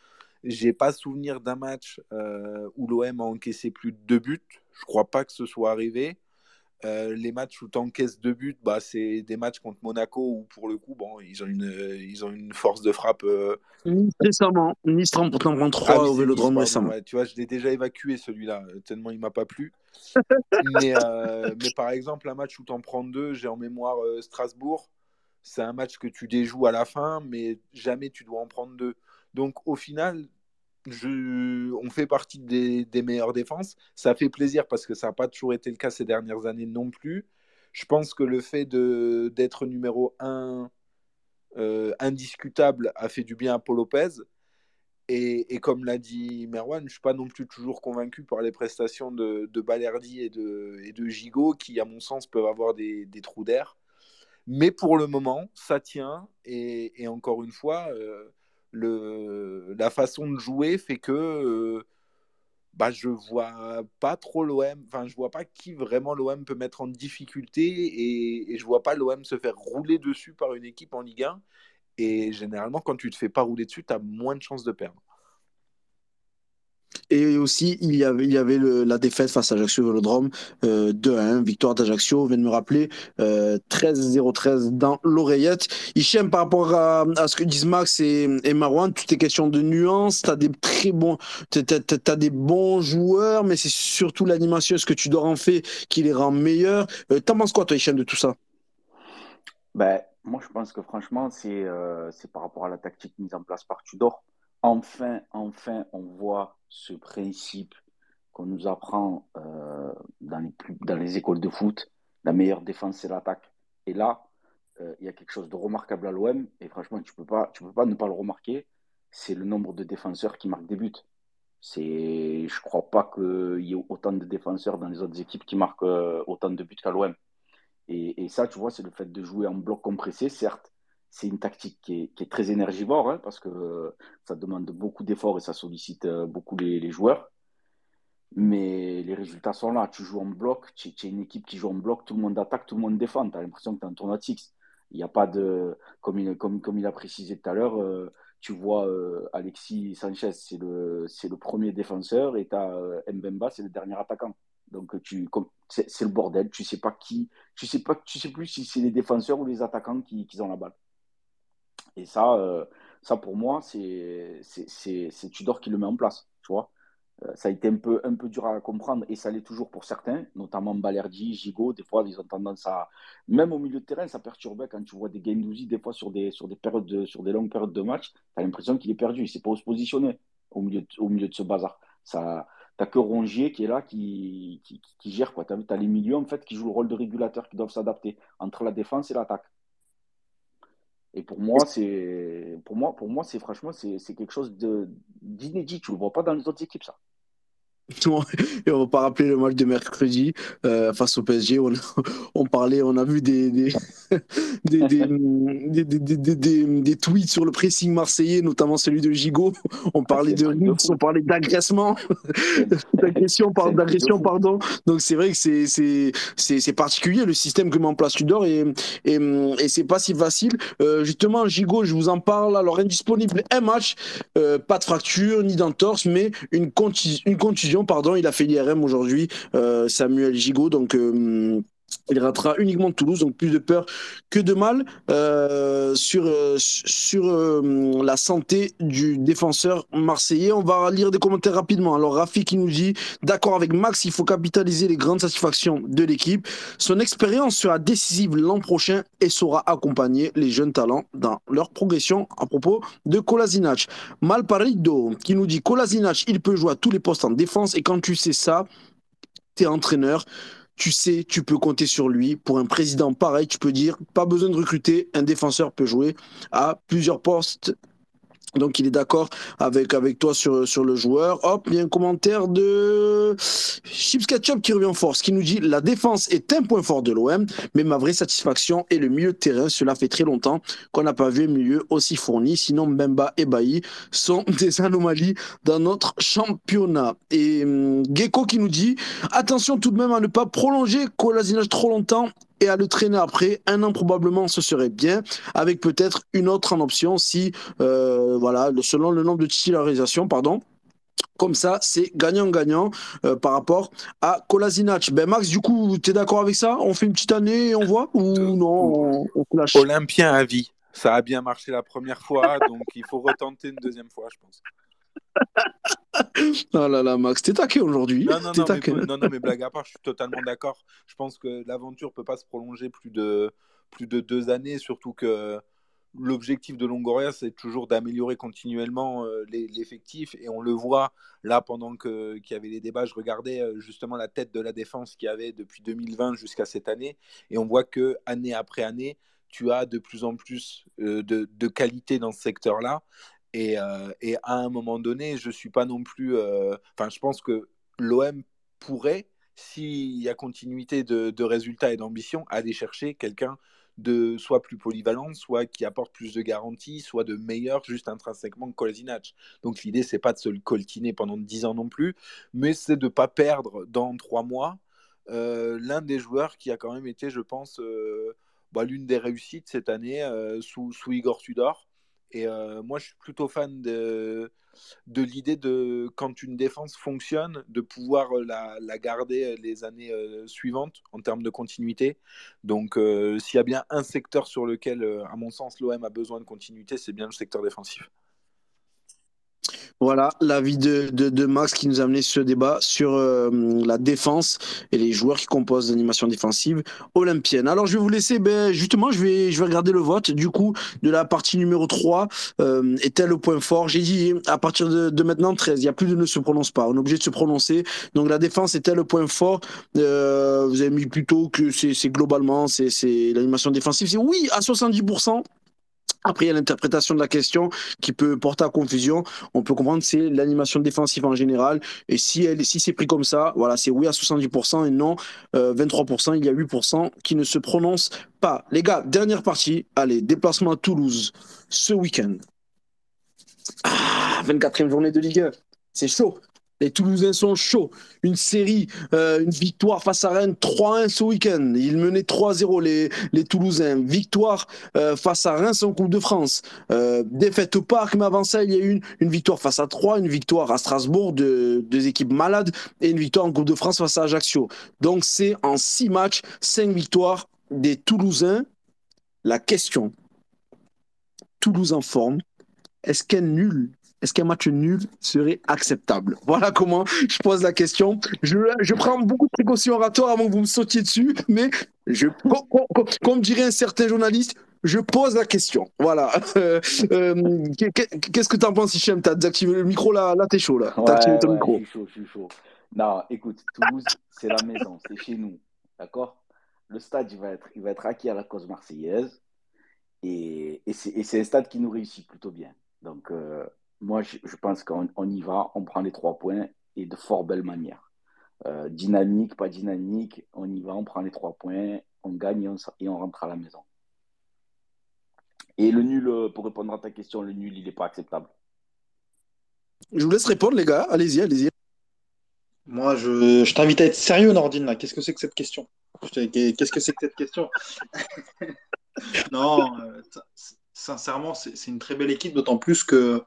J'ai pas souvenir d'un match euh, où l'OM a encaissé plus de deux buts. Je crois pas que ce soit arrivé. Euh, les matchs où tu encaisses deux buts, bah, c'est des matchs contre Monaco où, pour le coup, bon, ils, ont une, ils ont une force de frappe. Euh... Récemment, Nice prend 3 ah, au Vélodrome récemment. tu vois, je l'ai déjà évacué celui-là, tellement il m'a pas plu. mais, euh, mais, par exemple, un match où tu en prends deux, j'ai en mémoire euh, Strasbourg, c'est un match que tu déjoues à la fin, mais jamais tu dois en prendre deux. Donc au final, on fait partie des, meilleures défenses. Ça fait plaisir parce que ça n'a pas toujours été le cas ces dernières années non plus. Je pense que le fait d'être numéro 1 euh, indiscutable a fait du bien à Paul Lopez. Et, comme l'a dit Merwan, je ne suis pas non plus toujours convaincu par les prestations de, de Balerdi et de, et de Gigot, qui, à mon sens, peuvent avoir des, trous d'air. Mais pour le moment, ça tient. Et, encore une fois, euh, la façon de jouer fait que euh, bah, je vois pas trop l'OM, enfin je vois pas qui vraiment l'OM peut mettre en difficulté et, et je vois pas l'OM se faire rouler dessus par une équipe en Ligue 1. Et généralement, quand tu te fais pas rouler dessus, tu as moins de chances de perdre. Et aussi, il y avait, la défaite face à Ajaccio Vélodrome, euh, 2-1, victoire d'Ajaccio, vient de me rappeler, euh, 13-0-13 dans l'oreillette. Hichem, par rapport à, ce que disent Max et, et Marwan, tout est question de nuances, tu as des très bons, t'as, des bons joueurs, mais c'est surtout l'animation, ce que tu en faire qui les rend meilleurs. Euh, T'en penses quoi, toi, Hichem, de tout ça? Ben, Moi, je pense que franchement, euh, c'est par rapport à la tactique mise en place par Tudor enfin, enfin, on voit ce principe qu'on nous apprend euh, dans, les écoles de foot. La meilleure défense, c'est l'attaque. Et là, euh, il y a quelque chose de remarquable à l'OM. Et franchement, tu ne peux, pas, tu peux pas ne pas le remarquer. C'est le nombre de défenseurs qui marquent des buts. je ne crois pas qu'il y ait autant de défenseurs dans les autres équipes qui marquent euh, autant de buts qu'à l'OM. Et, et, ça, tu vois, c'est le fait de jouer en bloc compressé, certes, c'est une tactique qui est, très énergivore hein, parce que euh, ça demande beaucoup d'efforts et ça sollicite euh, beaucoup les, joueurs. Mais les résultats sont là. Tu joues en bloc, tu, es une équipe qui joue en bloc, tout le monde attaque, tout le monde défend. Tu as l'impression que tu es un tournoi six. Il n'y a pas de. Comme il, comme, il a précisé tout à l'heure, euh, tu vois Alexis Sanchez, c'est le, premier défenseur et tu as Mbemba, c'est le dernier attaquant. Donc tu, c'est, le bordel. Tu sais pas qui, tu sais tu sais plus si c'est les défenseurs ou les attaquants qui ont la balle. Et ça, euh, ça pour moi, c'est Tudor qui le met en place. Tu vois euh, ça a été un peu, un peu dur à comprendre et ça l'est toujours pour certains, notamment Balerdi, Gigot. Des fois, ils ont tendance à. Même au milieu de terrain, ça perturbe quand tu vois des Gendouzi, des fois sur des, sur des, périodes de, sur des longues périodes de match. Tu as l'impression qu'il est perdu. Il ne sait pas où se positionner au milieu de, au milieu de ce bazar. Ça, n'as que Rongier qui est là, qui, qui, gère. Tu as, as, les milieux en fait, qui jouent le rôle de régulateur, qui doivent s'adapter entre la défense et l'attaque. Et pour moi, c'est pour moi, pour moi, c'est franchement, c'est quelque chose d'inédit. Tu le vois pas dans les autres équipes, ça. Et on va pas rappeler le match de mercredi euh, face au PSG. On, on, parlait, on a vu des des des, des, des, des, tweets sur le pressing marseillais, notamment celui de Gigot. On parlait de on parlait d'agressement, d'agression, d'agression, pardon. Donc c'est vrai que c'est c'est particulier le système que met en place Tudor et et, et c'est pas si facile. Euh, justement, Gigot, je vous en parle. Alors indisponible un match, euh, pas de fracture ni d'entorse, mais une, une contusion pardon, il a fait l'IRM aujourd'hui, euh, Samuel Gigot, donc euh, il ratera uniquement Toulouse, donc plus de peur que de mal euh, sur, sur la santé du défenseur marseillais. On va lire des commentaires rapidement. Alors Rafi qui nous dit, d'accord avec Max, il faut capitaliser les grandes satisfactions de l'équipe. Son expérience sera décisive l'an prochain et saura accompagner les jeunes talents dans leur progression à propos de Kolasinac. Malparido qui nous dit, Kolasinac, il peut jouer à tous les postes en défense et quand tu sais ça, tu es entraîneur tu sais, tu peux compter sur lui. Pour un président pareil, tu peux dire, pas besoin de recruter, un défenseur peut jouer à plusieurs postes Donc il est d'accord avec, avec toi sur, sur le joueur. Hop, il y a un commentaire de Chips Ketchup qui revient en force, qui nous dit La défense est un point fort de l'OM, mais ma vraie satisfaction est le milieu de terrain. Cela fait très longtemps qu'on n'a pas vu un milieu aussi fourni. Sinon, Mbemba et Bailly sont des anomalies dans notre championnat. Et hum, Gecko qui nous dit Attention tout de même à ne pas prolonger Colasinac trop longtemps et à le traîner après. Un an probablement, ce serait bien, avec peut-être une autre en option si, euh, voilà, selon le nombre de titularisations, pardon. Comme ça, c'est gagnant-gagnant euh, par rapport à Kolasinac. Ben Max, du coup, tu es d'accord avec ça? On fait une petite année et on voit? Ou non on, on Olympien à vie. Ça a bien marché la première fois, donc il faut retenter une deuxième fois, je pense. Oh là là, Max, t'es taqué aujourd'hui. Non non non, mais, blague à part, je suis totalement d'accord. Je pense que l'aventure peut pas se prolonger plus de, plus de deux années, surtout que l'objectif de Longoria, c'est toujours d'améliorer continuellement euh, l'effectif. Et on le voit là, pendant qu'il y avait les débats, je regardais euh, justement la tête de la défense qu'il y avait depuis 2020 jusqu'à cette année. Et on voit que année après année, tu as de plus en plus euh, de, de, qualité dans ce secteur-là. Et, et, à un moment donné, je suis pas non plus. Enfin, je pense que l'OM pourrait, s'il y a continuité de, résultats et d'ambition, aller chercher quelqu'un de soit plus polyvalent, soit qui apporte plus de garanties, soit de meilleur juste intrinsèquement que Kolasinac. Donc l'idée, c'est pas de se le coltiner pendant 10 ans non plus, mais c'est de pas perdre dans 3 mois euh, l'un des joueurs qui a quand même été, je pense, euh, bah, l'une des réussites cette année euh, sous Igor Tudor. Et moi, je suis plutôt fan de, de l'idée de, quand une défense fonctionne, de pouvoir euh, la, garder euh, les années euh, suivantes en termes de continuité. Donc, s'il y a bien un secteur sur lequel, à mon sens, l'OM a besoin de continuité, c'est bien le secteur défensif. Voilà l'avis de, de, Max qui nous a amené ce débat sur euh, la défense et les joueurs qui composent l'animation défensive olympienne. Alors je vais vous laisser, ben, justement, je vais, je vais regarder le vote du coup de la partie numéro 3. Euh, est-elle le point fort? J'ai dit à partir de, maintenant 13, il n'y a plus de ne se prononce pas. On est obligé de se prononcer. Donc la défense est-elle le point fort? Euh, Vous avez mis plutôt que c'est globalement, c'est l'animation défensive. C'est oui à 70%. Après, il y a l'interprétation de la question qui peut porter à confusion. On peut comprendre c'est l'animation défensive en général. Et si, si c'est pris comme ça, voilà, c'est oui à 70% et non 23%. Euh, il y a 8% qui ne se prononcent pas. Les gars, dernière partie. Allez, déplacement à Toulouse ce week-end. 24e ah, journée de Ligue 1. C'est chaud. Les Toulousains sont chauds. Une série, euh, une victoire face à Rennes 3-1 ce week-end. Ils menaient 3-0 les, Toulousains. Victoire euh, face à Reims en Coupe de France. Euh, défaite au parc, mais avant ça, il y a eu une, victoire face à 3, une victoire à Strasbourg, de, deux équipes malades, et une victoire en Coupe de France face à Ajaccio. Donc c'est en 6 matchs, 5 victoires des Toulousains. La question, Toulouse en forme, est-ce qu'un nul est-ce qu'un match nul serait acceptable Voilà comment je pose la question. Je, prends beaucoup de précautions oratoires avant que vous me sautiez dessus, mais je, comme, dirait un certain journaliste, je pose la question. Voilà. Euh, euh, qu'est-ce que tu en penses, Hichem? Tu as désactivé le micro là, là t'es chaud là. activé ton micro. Je suis chaud, je suis chaud. Non, écoute, Toulouse, c'est la maison, c'est chez nous. D'accord? Le stade, il va, être, il va être acquis à la cause marseillaise. Et, et c'est un stade qui nous réussit plutôt bien. Donc, euh, moi, je, pense qu'on y va, on prend les trois points et de fort belle manière. Euh, dynamique, pas dynamique, on y va, on prend les trois points, on gagne et on, rentre à la maison. Et le nul, euh, pour répondre à ta question, le nul, il n'est pas acceptable. Je vous laisse répondre, les gars. Allez-y, allez-y. Moi, je, je t'invite à être sérieux, Nordine. Qu'est-ce que c'est que cette question? Qu'est-ce que c'est que cette question? Non, euh, sincèrement, c'est une très belle équipe, d'autant plus que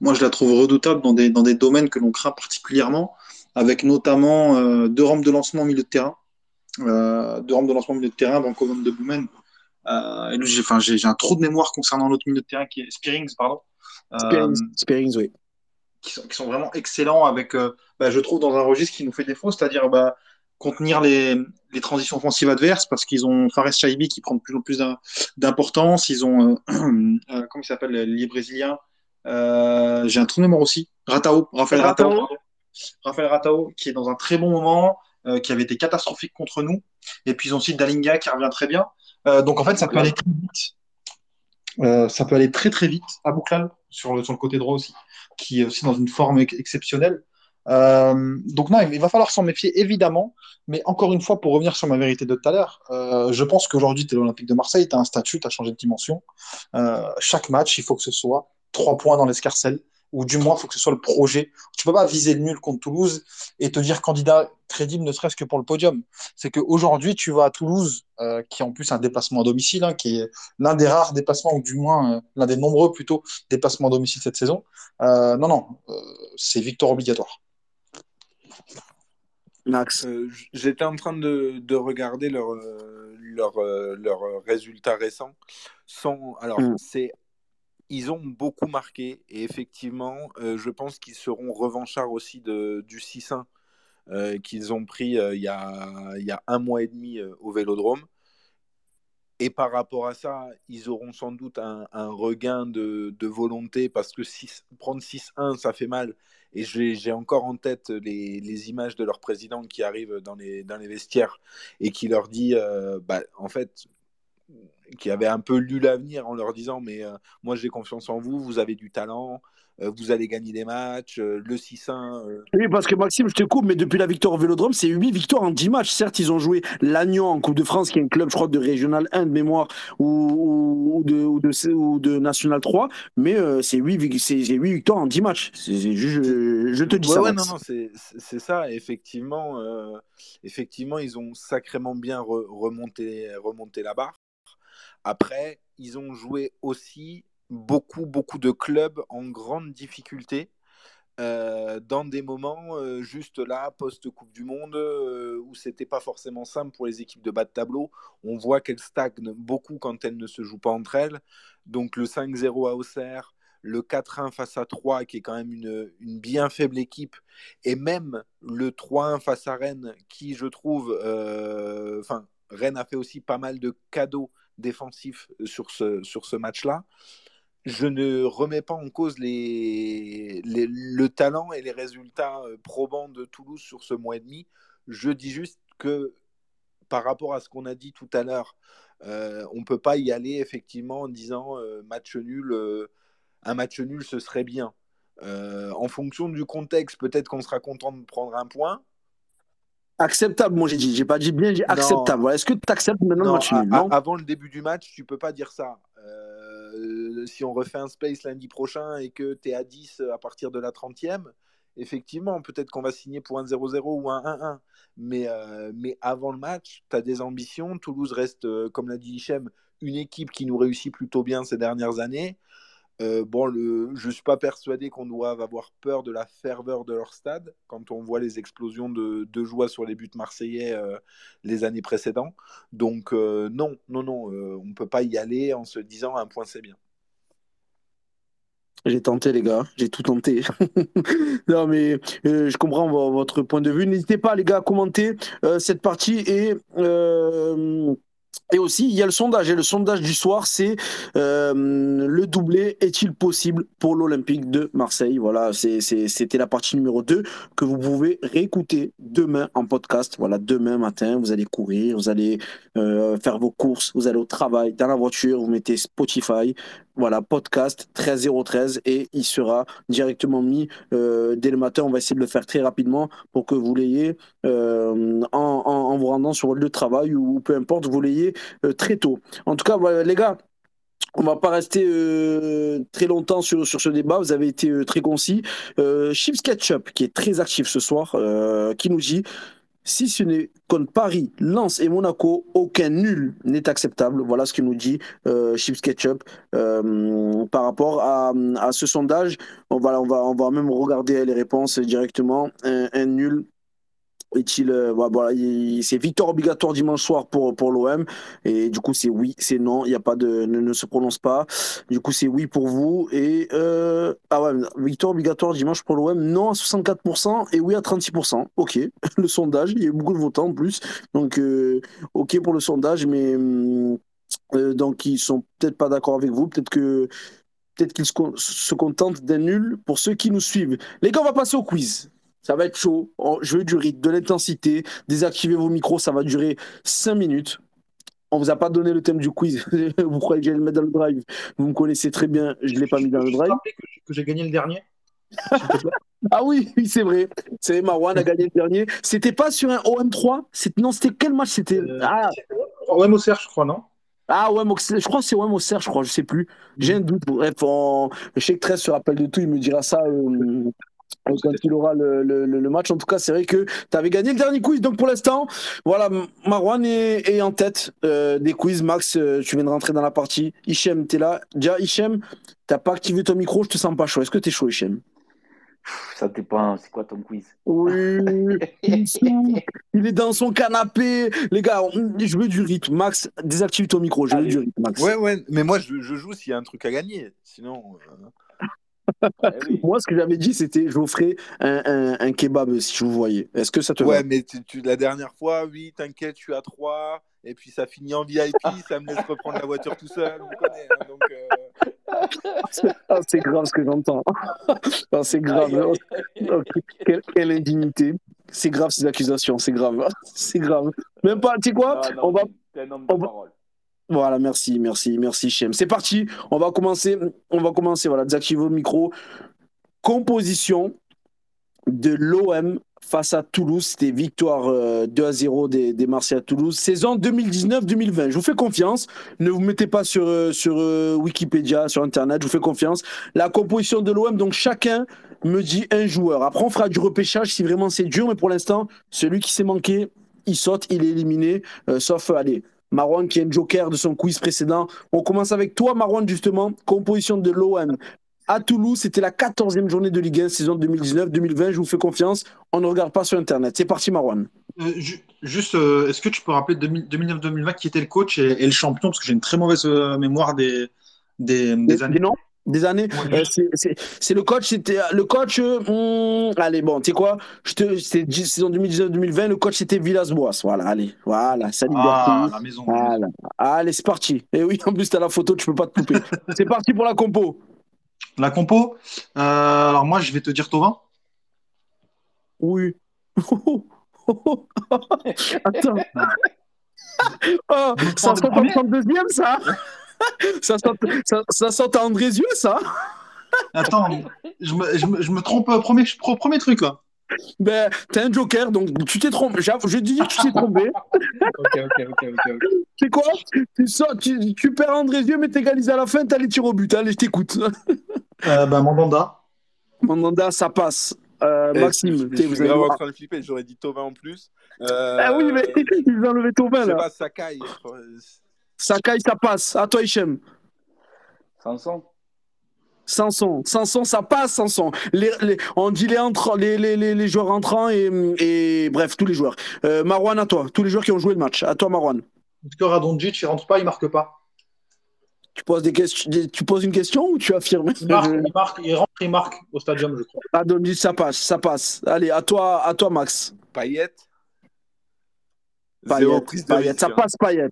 moi, je la trouve redoutable dans des, dans des domaines que l'on craint particulièrement, avec notamment euh, deux rampes de lancement au milieu de terrain. Euh, deux rampes de lancement au milieu de terrain, Banco de Boumen. Euh, j'ai un trou de mémoire concernant l'autre milieu de terrain qui est Spearings, pardon. Spearings, oui. Qui sont, qui sont, vraiment excellents avec, bah, je trouve, dans un registre qui nous fait défaut, c'est-à-dire bah, contenir les, les, transitions offensives adverses parce qu'ils ont Fares Chaibi qui prend de plus en plus d'importance. Ils ont, euh, euh, comment il s'appelle, les Brésiliens. Euh, J'ai un trou de mémoire aussi. Ratao, Raphaël Ratao. Raphaël Ratao, qui est dans un très bon moment, qui avait été catastrophique contre nous. Et puis ils ont aussi Dalinga qui revient très bien. donc en fait, ça peut aller très vite. ça peut aller très très vite à Bouclal sur le, sur le côté droit aussi, qui est aussi dans une forme exceptionnelle. Euh, donc non, il va falloir s'en méfier évidemment, mais encore une fois, pour revenir sur ma vérité de tout à l'heure, euh, je pense qu'aujourd'hui, tu es l'Olympique de Marseille, tu as un statut, tu as changé de dimension. Euh, chaque match, il faut que ce soit trois points dans l'escarcelle, ou du moins, il faut que ce soit le projet. Tu peux pas viser le nul contre Toulouse et te dire candidat crédible, ne serait-ce que pour le podium. C'est qu'aujourd'hui, tu vas à Toulouse, qui est en plus un déplacement à domicile, hein, qui est l'un des rares déplacements, ou du moins l'un des nombreux plutôt déplacements à domicile cette saison. Non, non, c'est victoire obligatoire. Max J'étais en train de, de regarder leurs leur, leur, résultats récents. alors, mm. c'est ils ont beaucoup marqué et effectivement, euh, je pense qu'ils seront revanchards aussi de, du 6-1 euh, qu'ils ont pris euh, il, y a, il y a un mois et demi au Vélodrome. Et par rapport à ça, ils auront sans doute un, regain de, volonté parce que prendre 6-1, ça fait mal. Et j'ai encore en tête les, images de leur président qui arrive dans les, vestiaires et qui leur dit bah, en fait, qui avaient un peu lu l'avenir en leur disant mais euh, moi j'ai confiance en vous, vous avez du talent, euh, vous allez gagner des matchs, euh, le 6-1. Oui, parce que Maxime, je te coupe, mais depuis la victoire au Vélodrome, c'est 8 victoires en 10 matchs. Certes, ils ont joué Lannion en Coupe de France, qui est un club, je crois, de Régional 1 de mémoire ou, de, ou, de, de, National 3, mais c'est 8, 8, victoires en 10 matchs. je, te dis ça. Ouais, non, non, c'est ça. Effectivement, effectivement, ils ont sacrément bien remonté, remonté la barre. Après, ils ont joué aussi beaucoup, beaucoup de clubs en grande difficulté. Euh, dans des moments euh, juste là, post-Coupe du Monde, euh, où c'était pas forcément simple pour les équipes de bas de tableau. On voit qu'elles stagnent beaucoup quand elles ne se jouent pas entre elles. Donc le 5-0 à Auxerre, le 4-1 face à 3, qui est quand même une, une, bien faible équipe, et même le 3-1 face à Rennes, qui je trouve, enfin, Rennes a fait aussi pas mal de cadeaux défensif sur ce, sur ce match-là. Je ne remets pas en cause les, le talent et les résultats euh, probants de Toulouse sur ce mois et demi. Je dis juste que par rapport à ce qu'on a dit tout à l'heure, euh, on ne peut pas y aller effectivement en disant euh, match nul, un match nul ce serait bien. en fonction du contexte, peut-être qu'on sera content de prendre un point. Acceptable, moi j'ai dit. J'ai pas dit bien, j'ai acceptable. Est-ce que tu acceptes maintenant le match nul Avant le début du match, tu peux pas dire ça. Euh, si on refait un space lundi prochain et que tu es à 10 à partir de la 30e, effectivement, peut-être qu'on va signer pour un 0-0 ou un 1-1. Mais, euh, mais avant le match, tu as des ambitions. Toulouse reste, euh, comme l'a dit Hichem, une équipe qui nous réussit plutôt bien ces dernières années. Euh, bon, je ne suis pas persuadé qu'on doive avoir peur de la ferveur de leur stade quand on voit les explosions de, joie sur les buts marseillais euh, les années précédentes. Donc euh, non, non, non, on ne peut pas y aller en se disant un point c'est bien. J'ai tenté les gars, j'ai tout tenté. non mais je comprends votre point de vue. N'hésitez pas les gars à commenter cette partie et et aussi, il y a le sondage. Et le sondage du soir, c'est euh, le doublé est-il possible pour l'Olympique de Marseille? Voilà, c'était la partie numéro 2 que vous pouvez réécouter demain en podcast. Voilà, demain matin, vous allez courir, vous allez euh, faire vos courses, vous allez au travail, dans la voiture, vous mettez Spotify, voilà, podcast 13013 et il sera directement mis euh, dès le matin. On va essayer de le faire très rapidement pour que vous l'ayez euh, en, vous rendant sur le travail ou, peu importe, vous l'ayez euh, très tôt. En tout cas, voilà, les gars. On va pas rester très longtemps sur, sur ce débat. Vous avez été très concis. Chips Ketchup, qui est très actif ce soir, qui nous dit si ce n'est contre Paris, Lens et Monaco, aucun nul n'est acceptable. Voilà ce que nous dit euh, Chips Ketchup euh, par rapport à, ce sondage. On va, on, va, on va même regarder les réponses directement. un nul est-il euh, voilà, c'est victoire obligatoire dimanche soir pour pour l'OM et du coup c'est oui c'est non. Il y a pas de ne, se prononce pas. Du coup c'est oui pour vous. Et euh, ah ouais victoire obligatoire dimanche pour l'OM non à 64% et oui à 36% ok. Le sondage il y a eu beaucoup de votants en plus. Donc euh, ok pour le sondage mais donc ils sont peut-être pas d'accord avec vous. Peut-être que peut-être qu'ils se contentent d'un nul pour ceux qui nous suivent. Les gars on va passer au quiz ça va être chaud. Je veux du rythme, de l'intensité. Désactivez vos micros, ça va durer 5 minutes. on vous a pas donné le thème du quiz. vous croyez que j'allais le mettre dans le drive? Vous me connaissez très bien, je ne l'ai pas mis dans le drive. que, que j'ai gagné le dernier. Ah oui, oui, c'est vrai. C'est Marwan a gagné le dernier. C'était pas sur un OM3 C'est- Non, c'était quel match C'était? Euh, Ah, Ouais, Moser, je crois, non? Ah Mox- je crois que c'est OM Auxerre, je crois, je sais plus. J'ai un doute. Bref, on... je sais que 13 se rappelle de tout, il me dira ça euh, quand il aura le, le- le- match. En tout cas, c'est vrai que tu avais gagné le dernier quiz. Donc pour l'instant, voilà, Marwan est, est en tête euh, des quiz. Max, euh, tu viens de rentrer dans la partie. Hichem, t'es là. Déjà, Hichem, t'as pas activé ton micro, je te sens pas chaud. Est-ce que t'es chaud, Hichem? Ça dépend, c'est quoi ton quiz? Oui, il est dans son canapé. Les gars, je veux du rythme. Max, désactive ton micro, je veux Allez. du rythme, Max. Ouais, ouais, mais moi je, je joue s'il y a un truc à gagner. Sinon. euh, oui. Moi, ce que j'avais dit, c'était je vous ferai un, un, un kebab si je vous voyais. Est-ce que ça te va? Ouais, mais tu, tu- la dernière fois, oui, t'inquiète, je suis à 3. Et puis ça finit en VIP, ça me laisse reprendre la voiture tout seul. On connaît, hein, donc, euh, Ah, c'est grave ce que j'entends. Ah, c'est grave. Aïe, aïe, aïe. Ok, Quelle, quelle indignité. C'est grave ces accusations, c'est grave. C'est grave. Même pas, tu sais quoi? Non, non, On va. T'es un homme on de va- parole. Voilà, merci, merci, merci, Chem. C'est parti. On va commencer. On va commencer. Voilà, désactiver vos micros. Composition de l'OM face à Toulouse. C'était victoire euh, 2 à 0 des, des Marseillais à Toulouse. Saison 2019-2020. Je vous fais confiance. Ne vous mettez pas sur, euh, sur euh, Wikipédia, sur Internet. Je vous fais confiance. La composition de l'OM, donc chacun me dit un joueur. Après, on fera du repêchage si vraiment c'est dur. Mais pour l'instant, celui qui s'est manqué, il saute, il est éliminé. euh, sauf, euh, allez, Marwan qui est un joker de son quiz précédent. On commence avec toi, Marwan, justement. Composition de l'OM à Toulouse. C'était la 14e journée de Ligue 1, saison 2019-2020. Je vous fais confiance. On ne regarde pas sur Internet. C'est parti, Marwan. Euh, ju- juste, euh, est-ce que tu peux rappeler 2000 2009-2020 qui était le coach et, et le champion? Parce que j'ai une très mauvaise euh, mémoire des, des, des années. noms? Des années. Ouais. Euh, c'est- le coach, c'était le coach. euh, hmm, allez, bon, tu sais quoi? C'était saison 2019-2020. Le coach c'était Villas-Boas. Voilà, allez, voilà, sa liberté. Ah, la maison. Voilà. Allez, c'est parti. Et oui, en plus, t'as la photo, tu peux pas te couper. c'est parti pour la compo. La compo, euh, alors moi, je vais te dire Tovin. Oui. Attends. Oh, en 32e, ça ça sent, ça, ça sent à Andrézieux, ça Attends, je me, je me- je me trompe, euh, premier, premier truc là. Ben, t'es un joker, donc tu t'es trompé. Je dis que tu t'es trompé. Ok, ok, ok. C'est quoi? Tu, sors- tu, tu perds Andrézieux, mais t'égalises à la fin, t'as les tirs au but. Allez, je t'écoute. Euh, ben, Mandanda. Mandanda, ça passe. Euh, eh, Maxime, je, je vous suis allez en train de flipper, j'aurais dit Tovin en plus. Euh, Ah oui, mais ils ont enlevé ton Je bain, sais là. pas, Sakai. Sakai, ça passe. À toi, Hichem. Sanson Sanson, Sanson, ça passe, Sanson. Les, les- on dit les, entrants- les, les, les, les joueurs entrants et, et bref, tous les joueurs. Euh, Marwan, à toi. Tous les joueurs qui ont joué le match. À toi, Marwan. Victor Radonjic, il rentre pas, il marque pas. Tu poses, des questions, des- tu poses une question ou tu affirmes? Il marque, il marque, il rentre, il marque au stadium, je crois. Donc, dis, ça passe, ça passe. Allez, à toi, à toi Max. Payet. Payet, Zéro prise de Payet, risque, ça hein. passe, Payet.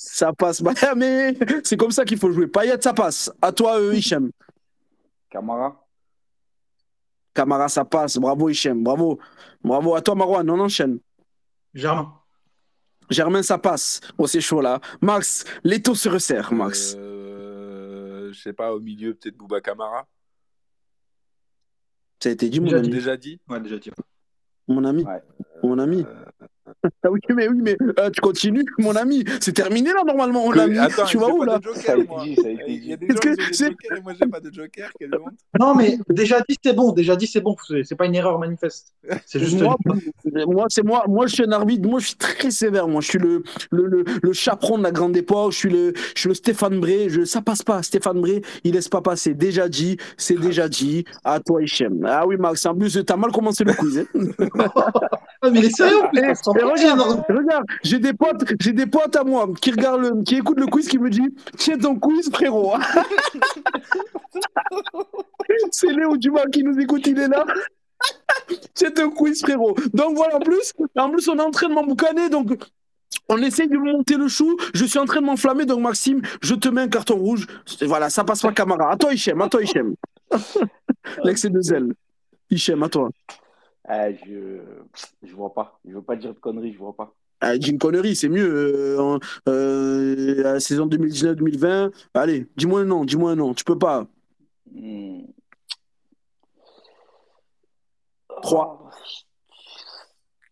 Ça passe, mais c'est comme ça qu'il faut jouer. Payet, ça passe. À toi, euh, Hichem. Camara Camara, ça passe. Bravo, Hichem. Bravo. Bravo. À toi, Marwan. On enchaîne. Germain. Germain, ça passe. Oh, c'est chaud là. Max, les taux se resserrent, Max. Euh, je sais pas, au milieu, peut-être Bouba Camara. Ça a été dit, mon Déjà ami. Déjà dit Ouais, déjà dit. Mon ami. Ouais. Mon ami. Euh, Ah oui, mais oui, mais euh, tu continues, mon ami. C'est terminé là, normalement, mon que- ami. Attends, tu vas où là Il y a des gens que qui ont des c'est- jokers et moi j'ai pas de joker, quelle honte. Non, mais déjà dit, c'est bon. Déjà dit, c'est bon. C'est pas une erreur manifeste. C'est juste. Moi, moi, c'est moi, moi, je suis un arbitre. Moi, je suis très sévère. Moi, je suis le, le, le, le chaperon de la grande époque. Je suis le, je suis le Stéphane Bré. Je, ça passe pas. Stéphane Bré, il laisse pas passer. Déjà dit, c'est déjà dit. À toi, Hichem. Ah oui, Max. En plus, t'as mal commencé le quiz. hein. Ah, mais il est sérieux, c'est et regarde, regarde, j'ai des potes, j'ai des potes à moi qui regardent le, qui écoutent le quiz, qui me disent, tiens ton quiz, frérot. C'est Léo Dumas qui nous écoute, il est là. Tiens ton quiz, frérot. Donc voilà, en plus, en plus, on est en train de m'emboucaner, donc. On essaye de monter le chou. Je suis en train de m'enflammer, donc Maxime, je te mets un carton rouge. Voilà, ça passe pas, Camara. À toi, Hichem, à toi, Hichem. L'excès de zèle. Hichem, à toi. Ah, je je vois pas. Je veux pas dire de conneries, je vois pas. Ah, dis une connerie, c'est mieux. Euh, en- euh, la saison 2019-2020. Allez, dis-moi un nom, dis-moi un nom. Tu peux pas. Hmm. 3,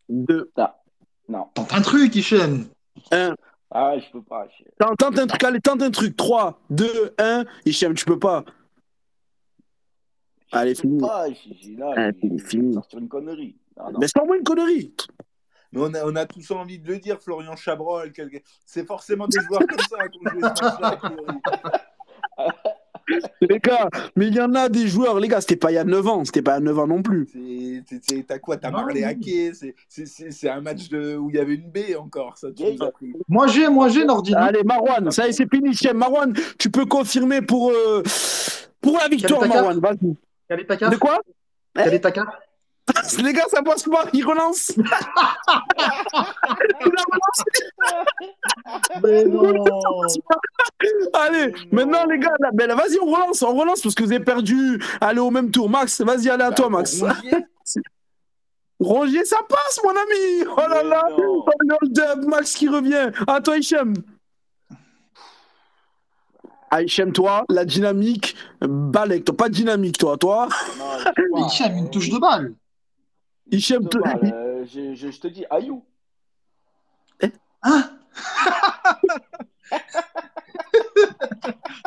2, Ah, non. Tente un truc, Hichem. 1. Ah, je peux pas. je- tente un truc, allez, tente un truc. 3, 2, 1. Hichem, tu peux pas. Allez, fini. pas, là, Ah, vais fini. sortir une connerie. Ah, non. Mais sors-moi une connerie. Mais on a, on a tous envie de le dire, Florian Chabrol. quelqu'un- C'est forcément des joueurs comme ça qui ont joué ce match-là, a priori. Les gars, mais il y en a des joueurs, les gars, c'était pas il y a 9 ans, c'était pas il y a 9 ans non plus. C'est- c'est- c'est- T'as quoi T'as non. Hacké c'est- c'est- C'est c'est un match de, où il y avait une baie encore. Ça, tu Yeah, nous as pris. Moi, j'ai, moi, j'ai, Nordine. Allez, Marwan, ça y est, c'est fini. Marwan, tu peux confirmer pour, euh, pour la victoire, Marwan, vas-y. Quel est ta carte De quoi? Ta carte Les gars, ça passe pas, il relance. Il a relancé. Mais non Allez, maintenant, les gars, là, ben là, vas-y, on relance, on relance parce que vous avez perdu. Allez, au même tour. Max, vas-y, allez à toi, Bah, Max. Rongier, Rongier, ça passe, mon ami. Oh là Mais là. Oh, le Max qui revient. À toi, Hichem. Ah, Hichem, toi, la dynamique, balèque. Toi, pas dynamique, toi. Toi, Non, Hichem, une touche de balle. Hichem, de balle, euh, je, je- je te dis, Ayou. Hein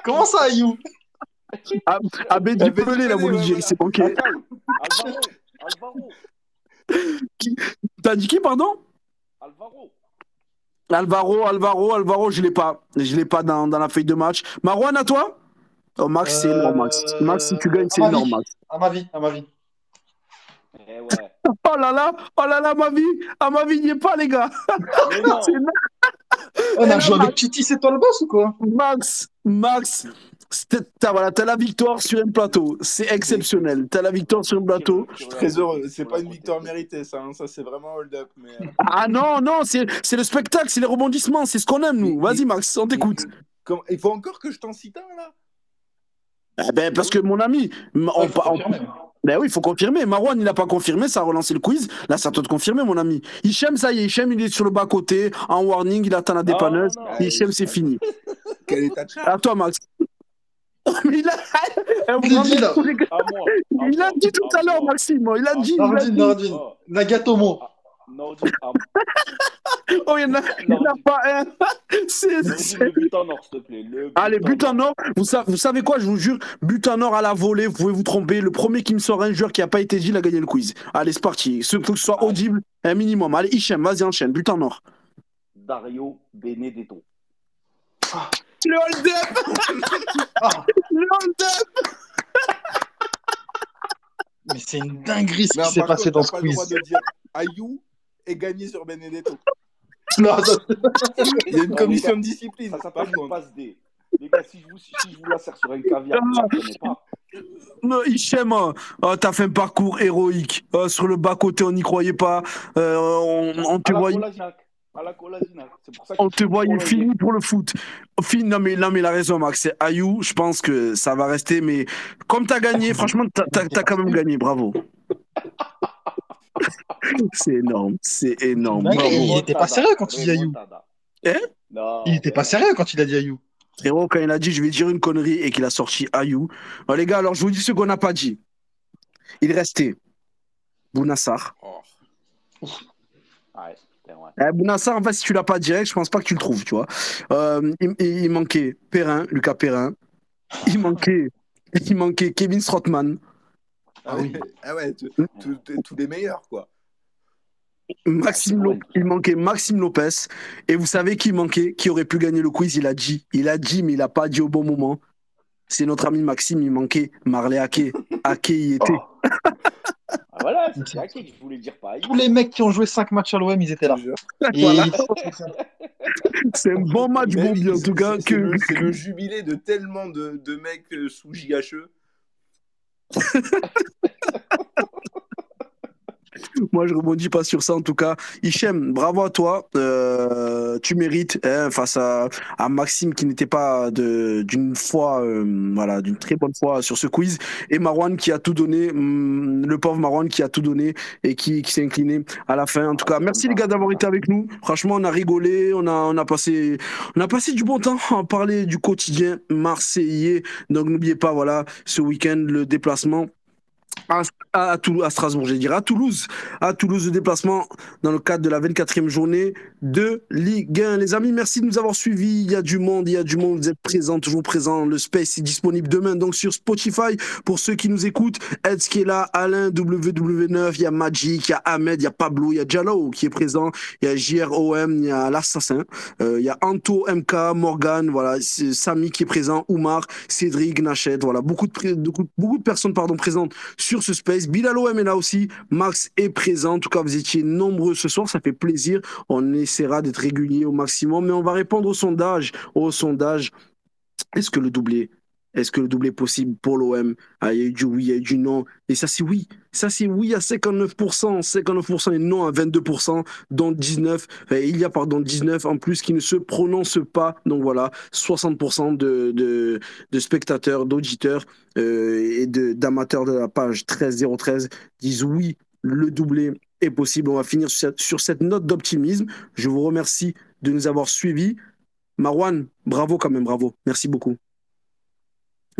Comment ça, Ayou Ah, ben, pelé, là, direz, voilà. c'est manqué. Alvaro. Alvaro. T'as dit qui, pardon? Alvaro. Alvaro, Alvaro, Alvaro, je l'ai pas. Je l'ai pas dans, dans la feuille de match. Marwan, à toi? Oh, Max, c'est Euh, énorme, Max. Max, si tu gagnes, c'est à énorme, vie. Max. À ma vie, à ma vie. Eh ouais. Oh là là, oh là là, ma vie, ah, ma vie n'y est pas, les gars. On a joué avec Titi, c'est toi le boss ou quoi? Max, Max, t'as voilà, t'as la victoire sur un plateau. C'est exceptionnel. T'as la victoire sur un plateau. Je suis très heureux. C'est pas une victoire méritée, ça. hein. Ça, c'est vraiment hold-up. Mais... euh, Ah non, non, c'est le spectacle, c'est les rebondissements, c'est ce qu'on aime, nous. Vas-y, Max, on t'écoute. Il faut encore que je t'en cite un, là? Eh ben, parce que mon ami, on, Ouais, on-. Ben oui, il faut confirmer. Marwan, il n'a pas confirmé, ça a relancé le quiz. Là, c'est à toi de confirmer, mon ami. Hichem, ça y est, Hichem, il est sur le bas-côté, en warning, il attend la dépanneuse. non, non. Hichem, c'est fini. Quel ta charge À toi, Max. Il a, dit, là. Il a moi, dit tout à l'heure, moi. Maxime. Il a dit. il a Nordine, dit. Nordine. Nagatomo. Nordine, à Oh, il n'y en, a- pas un. C'est- le but en or, s'il te plaît. Le Allez, but en or. Vous savez, vous savez quoi, je vous jure, but en or à la volée, vous pouvez vous tromper. Le premier qui me sort un joueur qui n'a pas été dit, il a gagné le quiz. Allez, c'est parti. Il faut que ce soit audible, un minimum. Allez, Hichem, vas-y, enchaîne. But en or. Dario Benedetto. Le hold-up Ah, Le hold-up mais c'est une dinguerie ce Non, qui s'est passé dans ce pas le droit quiz. de dire Ayou et gagner sur Benedetto? Non, ça- Il y a une commission de discipline. Ça s'appelle une passe D. Les gars, si je vous, si je vous la sers sur un caviar, comprenez pas. Non, Hichem, euh, euh, t'as fait un parcours héroïque. Euh, sur le bas-côté, on n'y croyait pas. Euh, on, on te voyait. À la pour ça On te voyait fini pour le foot. Fini, non, mais, non, mais il a raison, Max. C'est Ayou. Je pense que ça va rester. Mais comme t'as gagné, franchement, t'as t'as- t'as quand même gagné. Bravo. c'est énorme. C'est énorme. Bravo. il était pas sérieux quand il dit Ayou. Hein Non, Il était pas sérieux quand il a dit Ayou. Frérot, quand il a dit je vais dire une connerie et qu'il a sorti Ayou. Bon, les gars, alors je vous dis ce qu'on n'a pas dit. Il restait Bounassar. Oh. Eh, Bounassar, en fait, si tu l'as pas direct, je pense pas que tu le trouves, tu vois. Euh, il, manquait Perrin, Lucas Perrin. Il manquait, il manquait Kevin Strottmann. Ah oui. Ah ouais, tu- tous les meilleurs, quoi. Maxime Lo- il manquait Maxime Lopez. Et vous savez qui manquait, qui aurait pu gagner le quiz? Il a dit. Il a dit, mais il a pas dit au bon moment. C'est notre ami Maxime, il manquait Marley Ake. Ake y était. Ah, voilà, c'est ça que je voulais dire pas. Tous les mecs qui ont joué 5 matchs à l'OM, ils étaient là. Et C'est un bon match, oui, en c'est- tout cas. c'est- Que... le- jubilé de tellement de, de mecs euh, sous JHE. Moi, je rebondis pas sur ça, en tout cas. Hichem, bravo à toi. Euh, tu mérites hein, face à, à, Maxime qui n'était pas d'une foi, euh, voilà, d'une très bonne foi sur ce quiz, et Marwan qui a tout donné, hum, le pauvre Marwan qui a tout donné et qui, qui s'est incliné à la fin. En tout cas, merci les gars d'avoir été avec nous. Franchement, on a rigolé, on a, on a passé, on a passé du bon temps à parler du quotidien marseillais. Donc n'oubliez pas, voilà, ce week-end le déplacement à, à, à Strasbourg, j'ai dire à Toulouse, à Toulouse de déplacement dans le cadre de la 24e journée de Ligue 1. Les amis, merci de nous avoir suivis. Il y a du monde, il y a du monde. Vous êtes présents, toujours présents. Le space est disponible demain donc sur Spotify pour ceux qui nous écoutent. Ed qui est là, Alain WW9, il y a Magic, il y a Ahmed, il y a Pablo, il y a Jallo qui est présent, il y a JROM, il y a l'assassin, euh, il y a Anto MK, Morgan, voilà, Samy qui est présent, Oumar, Cédric, Nachette, voilà, beaucoup de, beaucoup, beaucoup de personnes pardon présentes sur ce space. Bilal est là aussi. Max est présent. En tout cas, vous étiez nombreux ce soir. Ça fait plaisir. On essaiera d'être régulier au maximum. Mais on va répondre au sondage. Au sondage. Est-ce que le doublé est-ce que le doublé est possible pour l'OM ah, Il y a eu du oui, il y a eu du non. Et ça, c'est oui. Ça, c'est oui à 59%, 59% et non à 22%, dont 19, il y a pardon 19 en plus qui ne se prononcent pas. Donc voilà, 60% de, spectateurs, d'auditeurs euh, et d'amateurs de, la page 13013 disent oui, le doublé est possible. On va finir sur cette, sur cette note d'optimisme. Je vous remercie de nous avoir suivis. Marwan, bravo quand même, bravo. Merci beaucoup.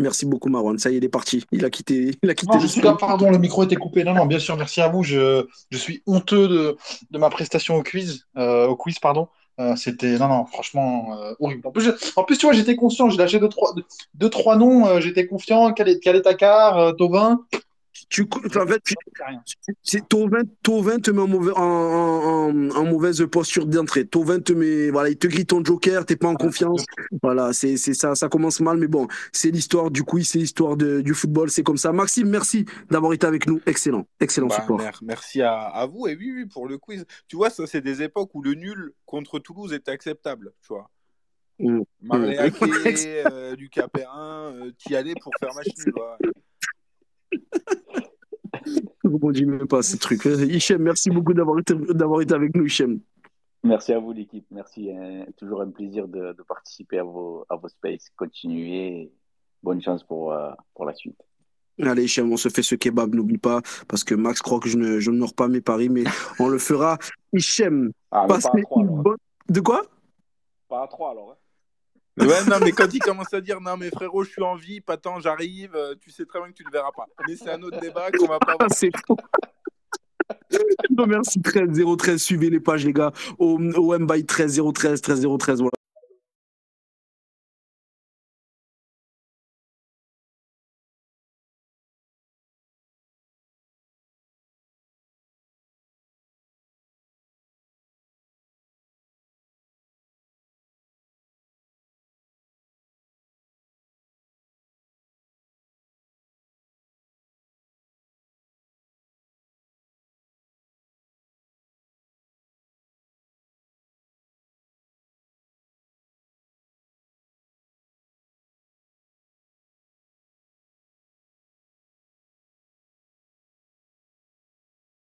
Merci beaucoup, Marwan. Ça y est, il est parti. Il a quitté. Il a quitté non, je suis là, pardon, le micro était coupé. Non, non, bien sûr, merci à vous. Je, je suis honteux de, de ma prestation au quiz. Euh, au quiz, pardon. Euh, c'était non non franchement euh, horrible. En plus, en plus, tu vois j'étais conscient, j'ai lâché deux trois deux, trois noms, j'étais confiant. Quel est quel Tu, en fait, c'est Tovin, Tovin te met en, mauvais, en, en, en mauvaise posture d'entrée. Tovin te met, voilà, il te grille ton joker, t'es pas en confiance. Voilà, c'est ça, ça commence mal, mais bon, c'est l'histoire du quiz, c'est l'histoire du football, c'est comme ça. Maxime, merci d'avoir été avec nous. Excellent, excellent bah, support. Merci à, à, vous et oui, oui, pour le quiz. Tu vois, ça, c'est des époques où le nul contre Toulouse était acceptable, tu vois. Mmh. euh, du Capérin, euh, qui allait pour faire match nul. Je rebondis même pas ce truc. Hichem, merci beaucoup d'avoir été, avec nous, Hichem. Merci à vous, l'équipe. Merci. Hein. Toujours un plaisir de, de, participer à vos, à vos spaces. Continuez. Bonne chance pour, uh, pour la suite. Allez, Hichem, on se fait ce kebab, n'oublie pas, parce que Max croit que je ne, je pas mes paris, mais on le fera. Hichem, ah, passe pas à 3, une bonne... De quoi? Pas à 3 alors. Hein. Ouais, non, mais quand il commence à dire non, mais frérot, je suis en vie, pas tant, j'arrive, euh, tu sais très bien que tu le verras pas. Mais c'est un autre débat qu'on va pas voir. c'est non, merci 13 013, suivez les pages, les gars. Au, au M by 13 013, 13 013, voilà.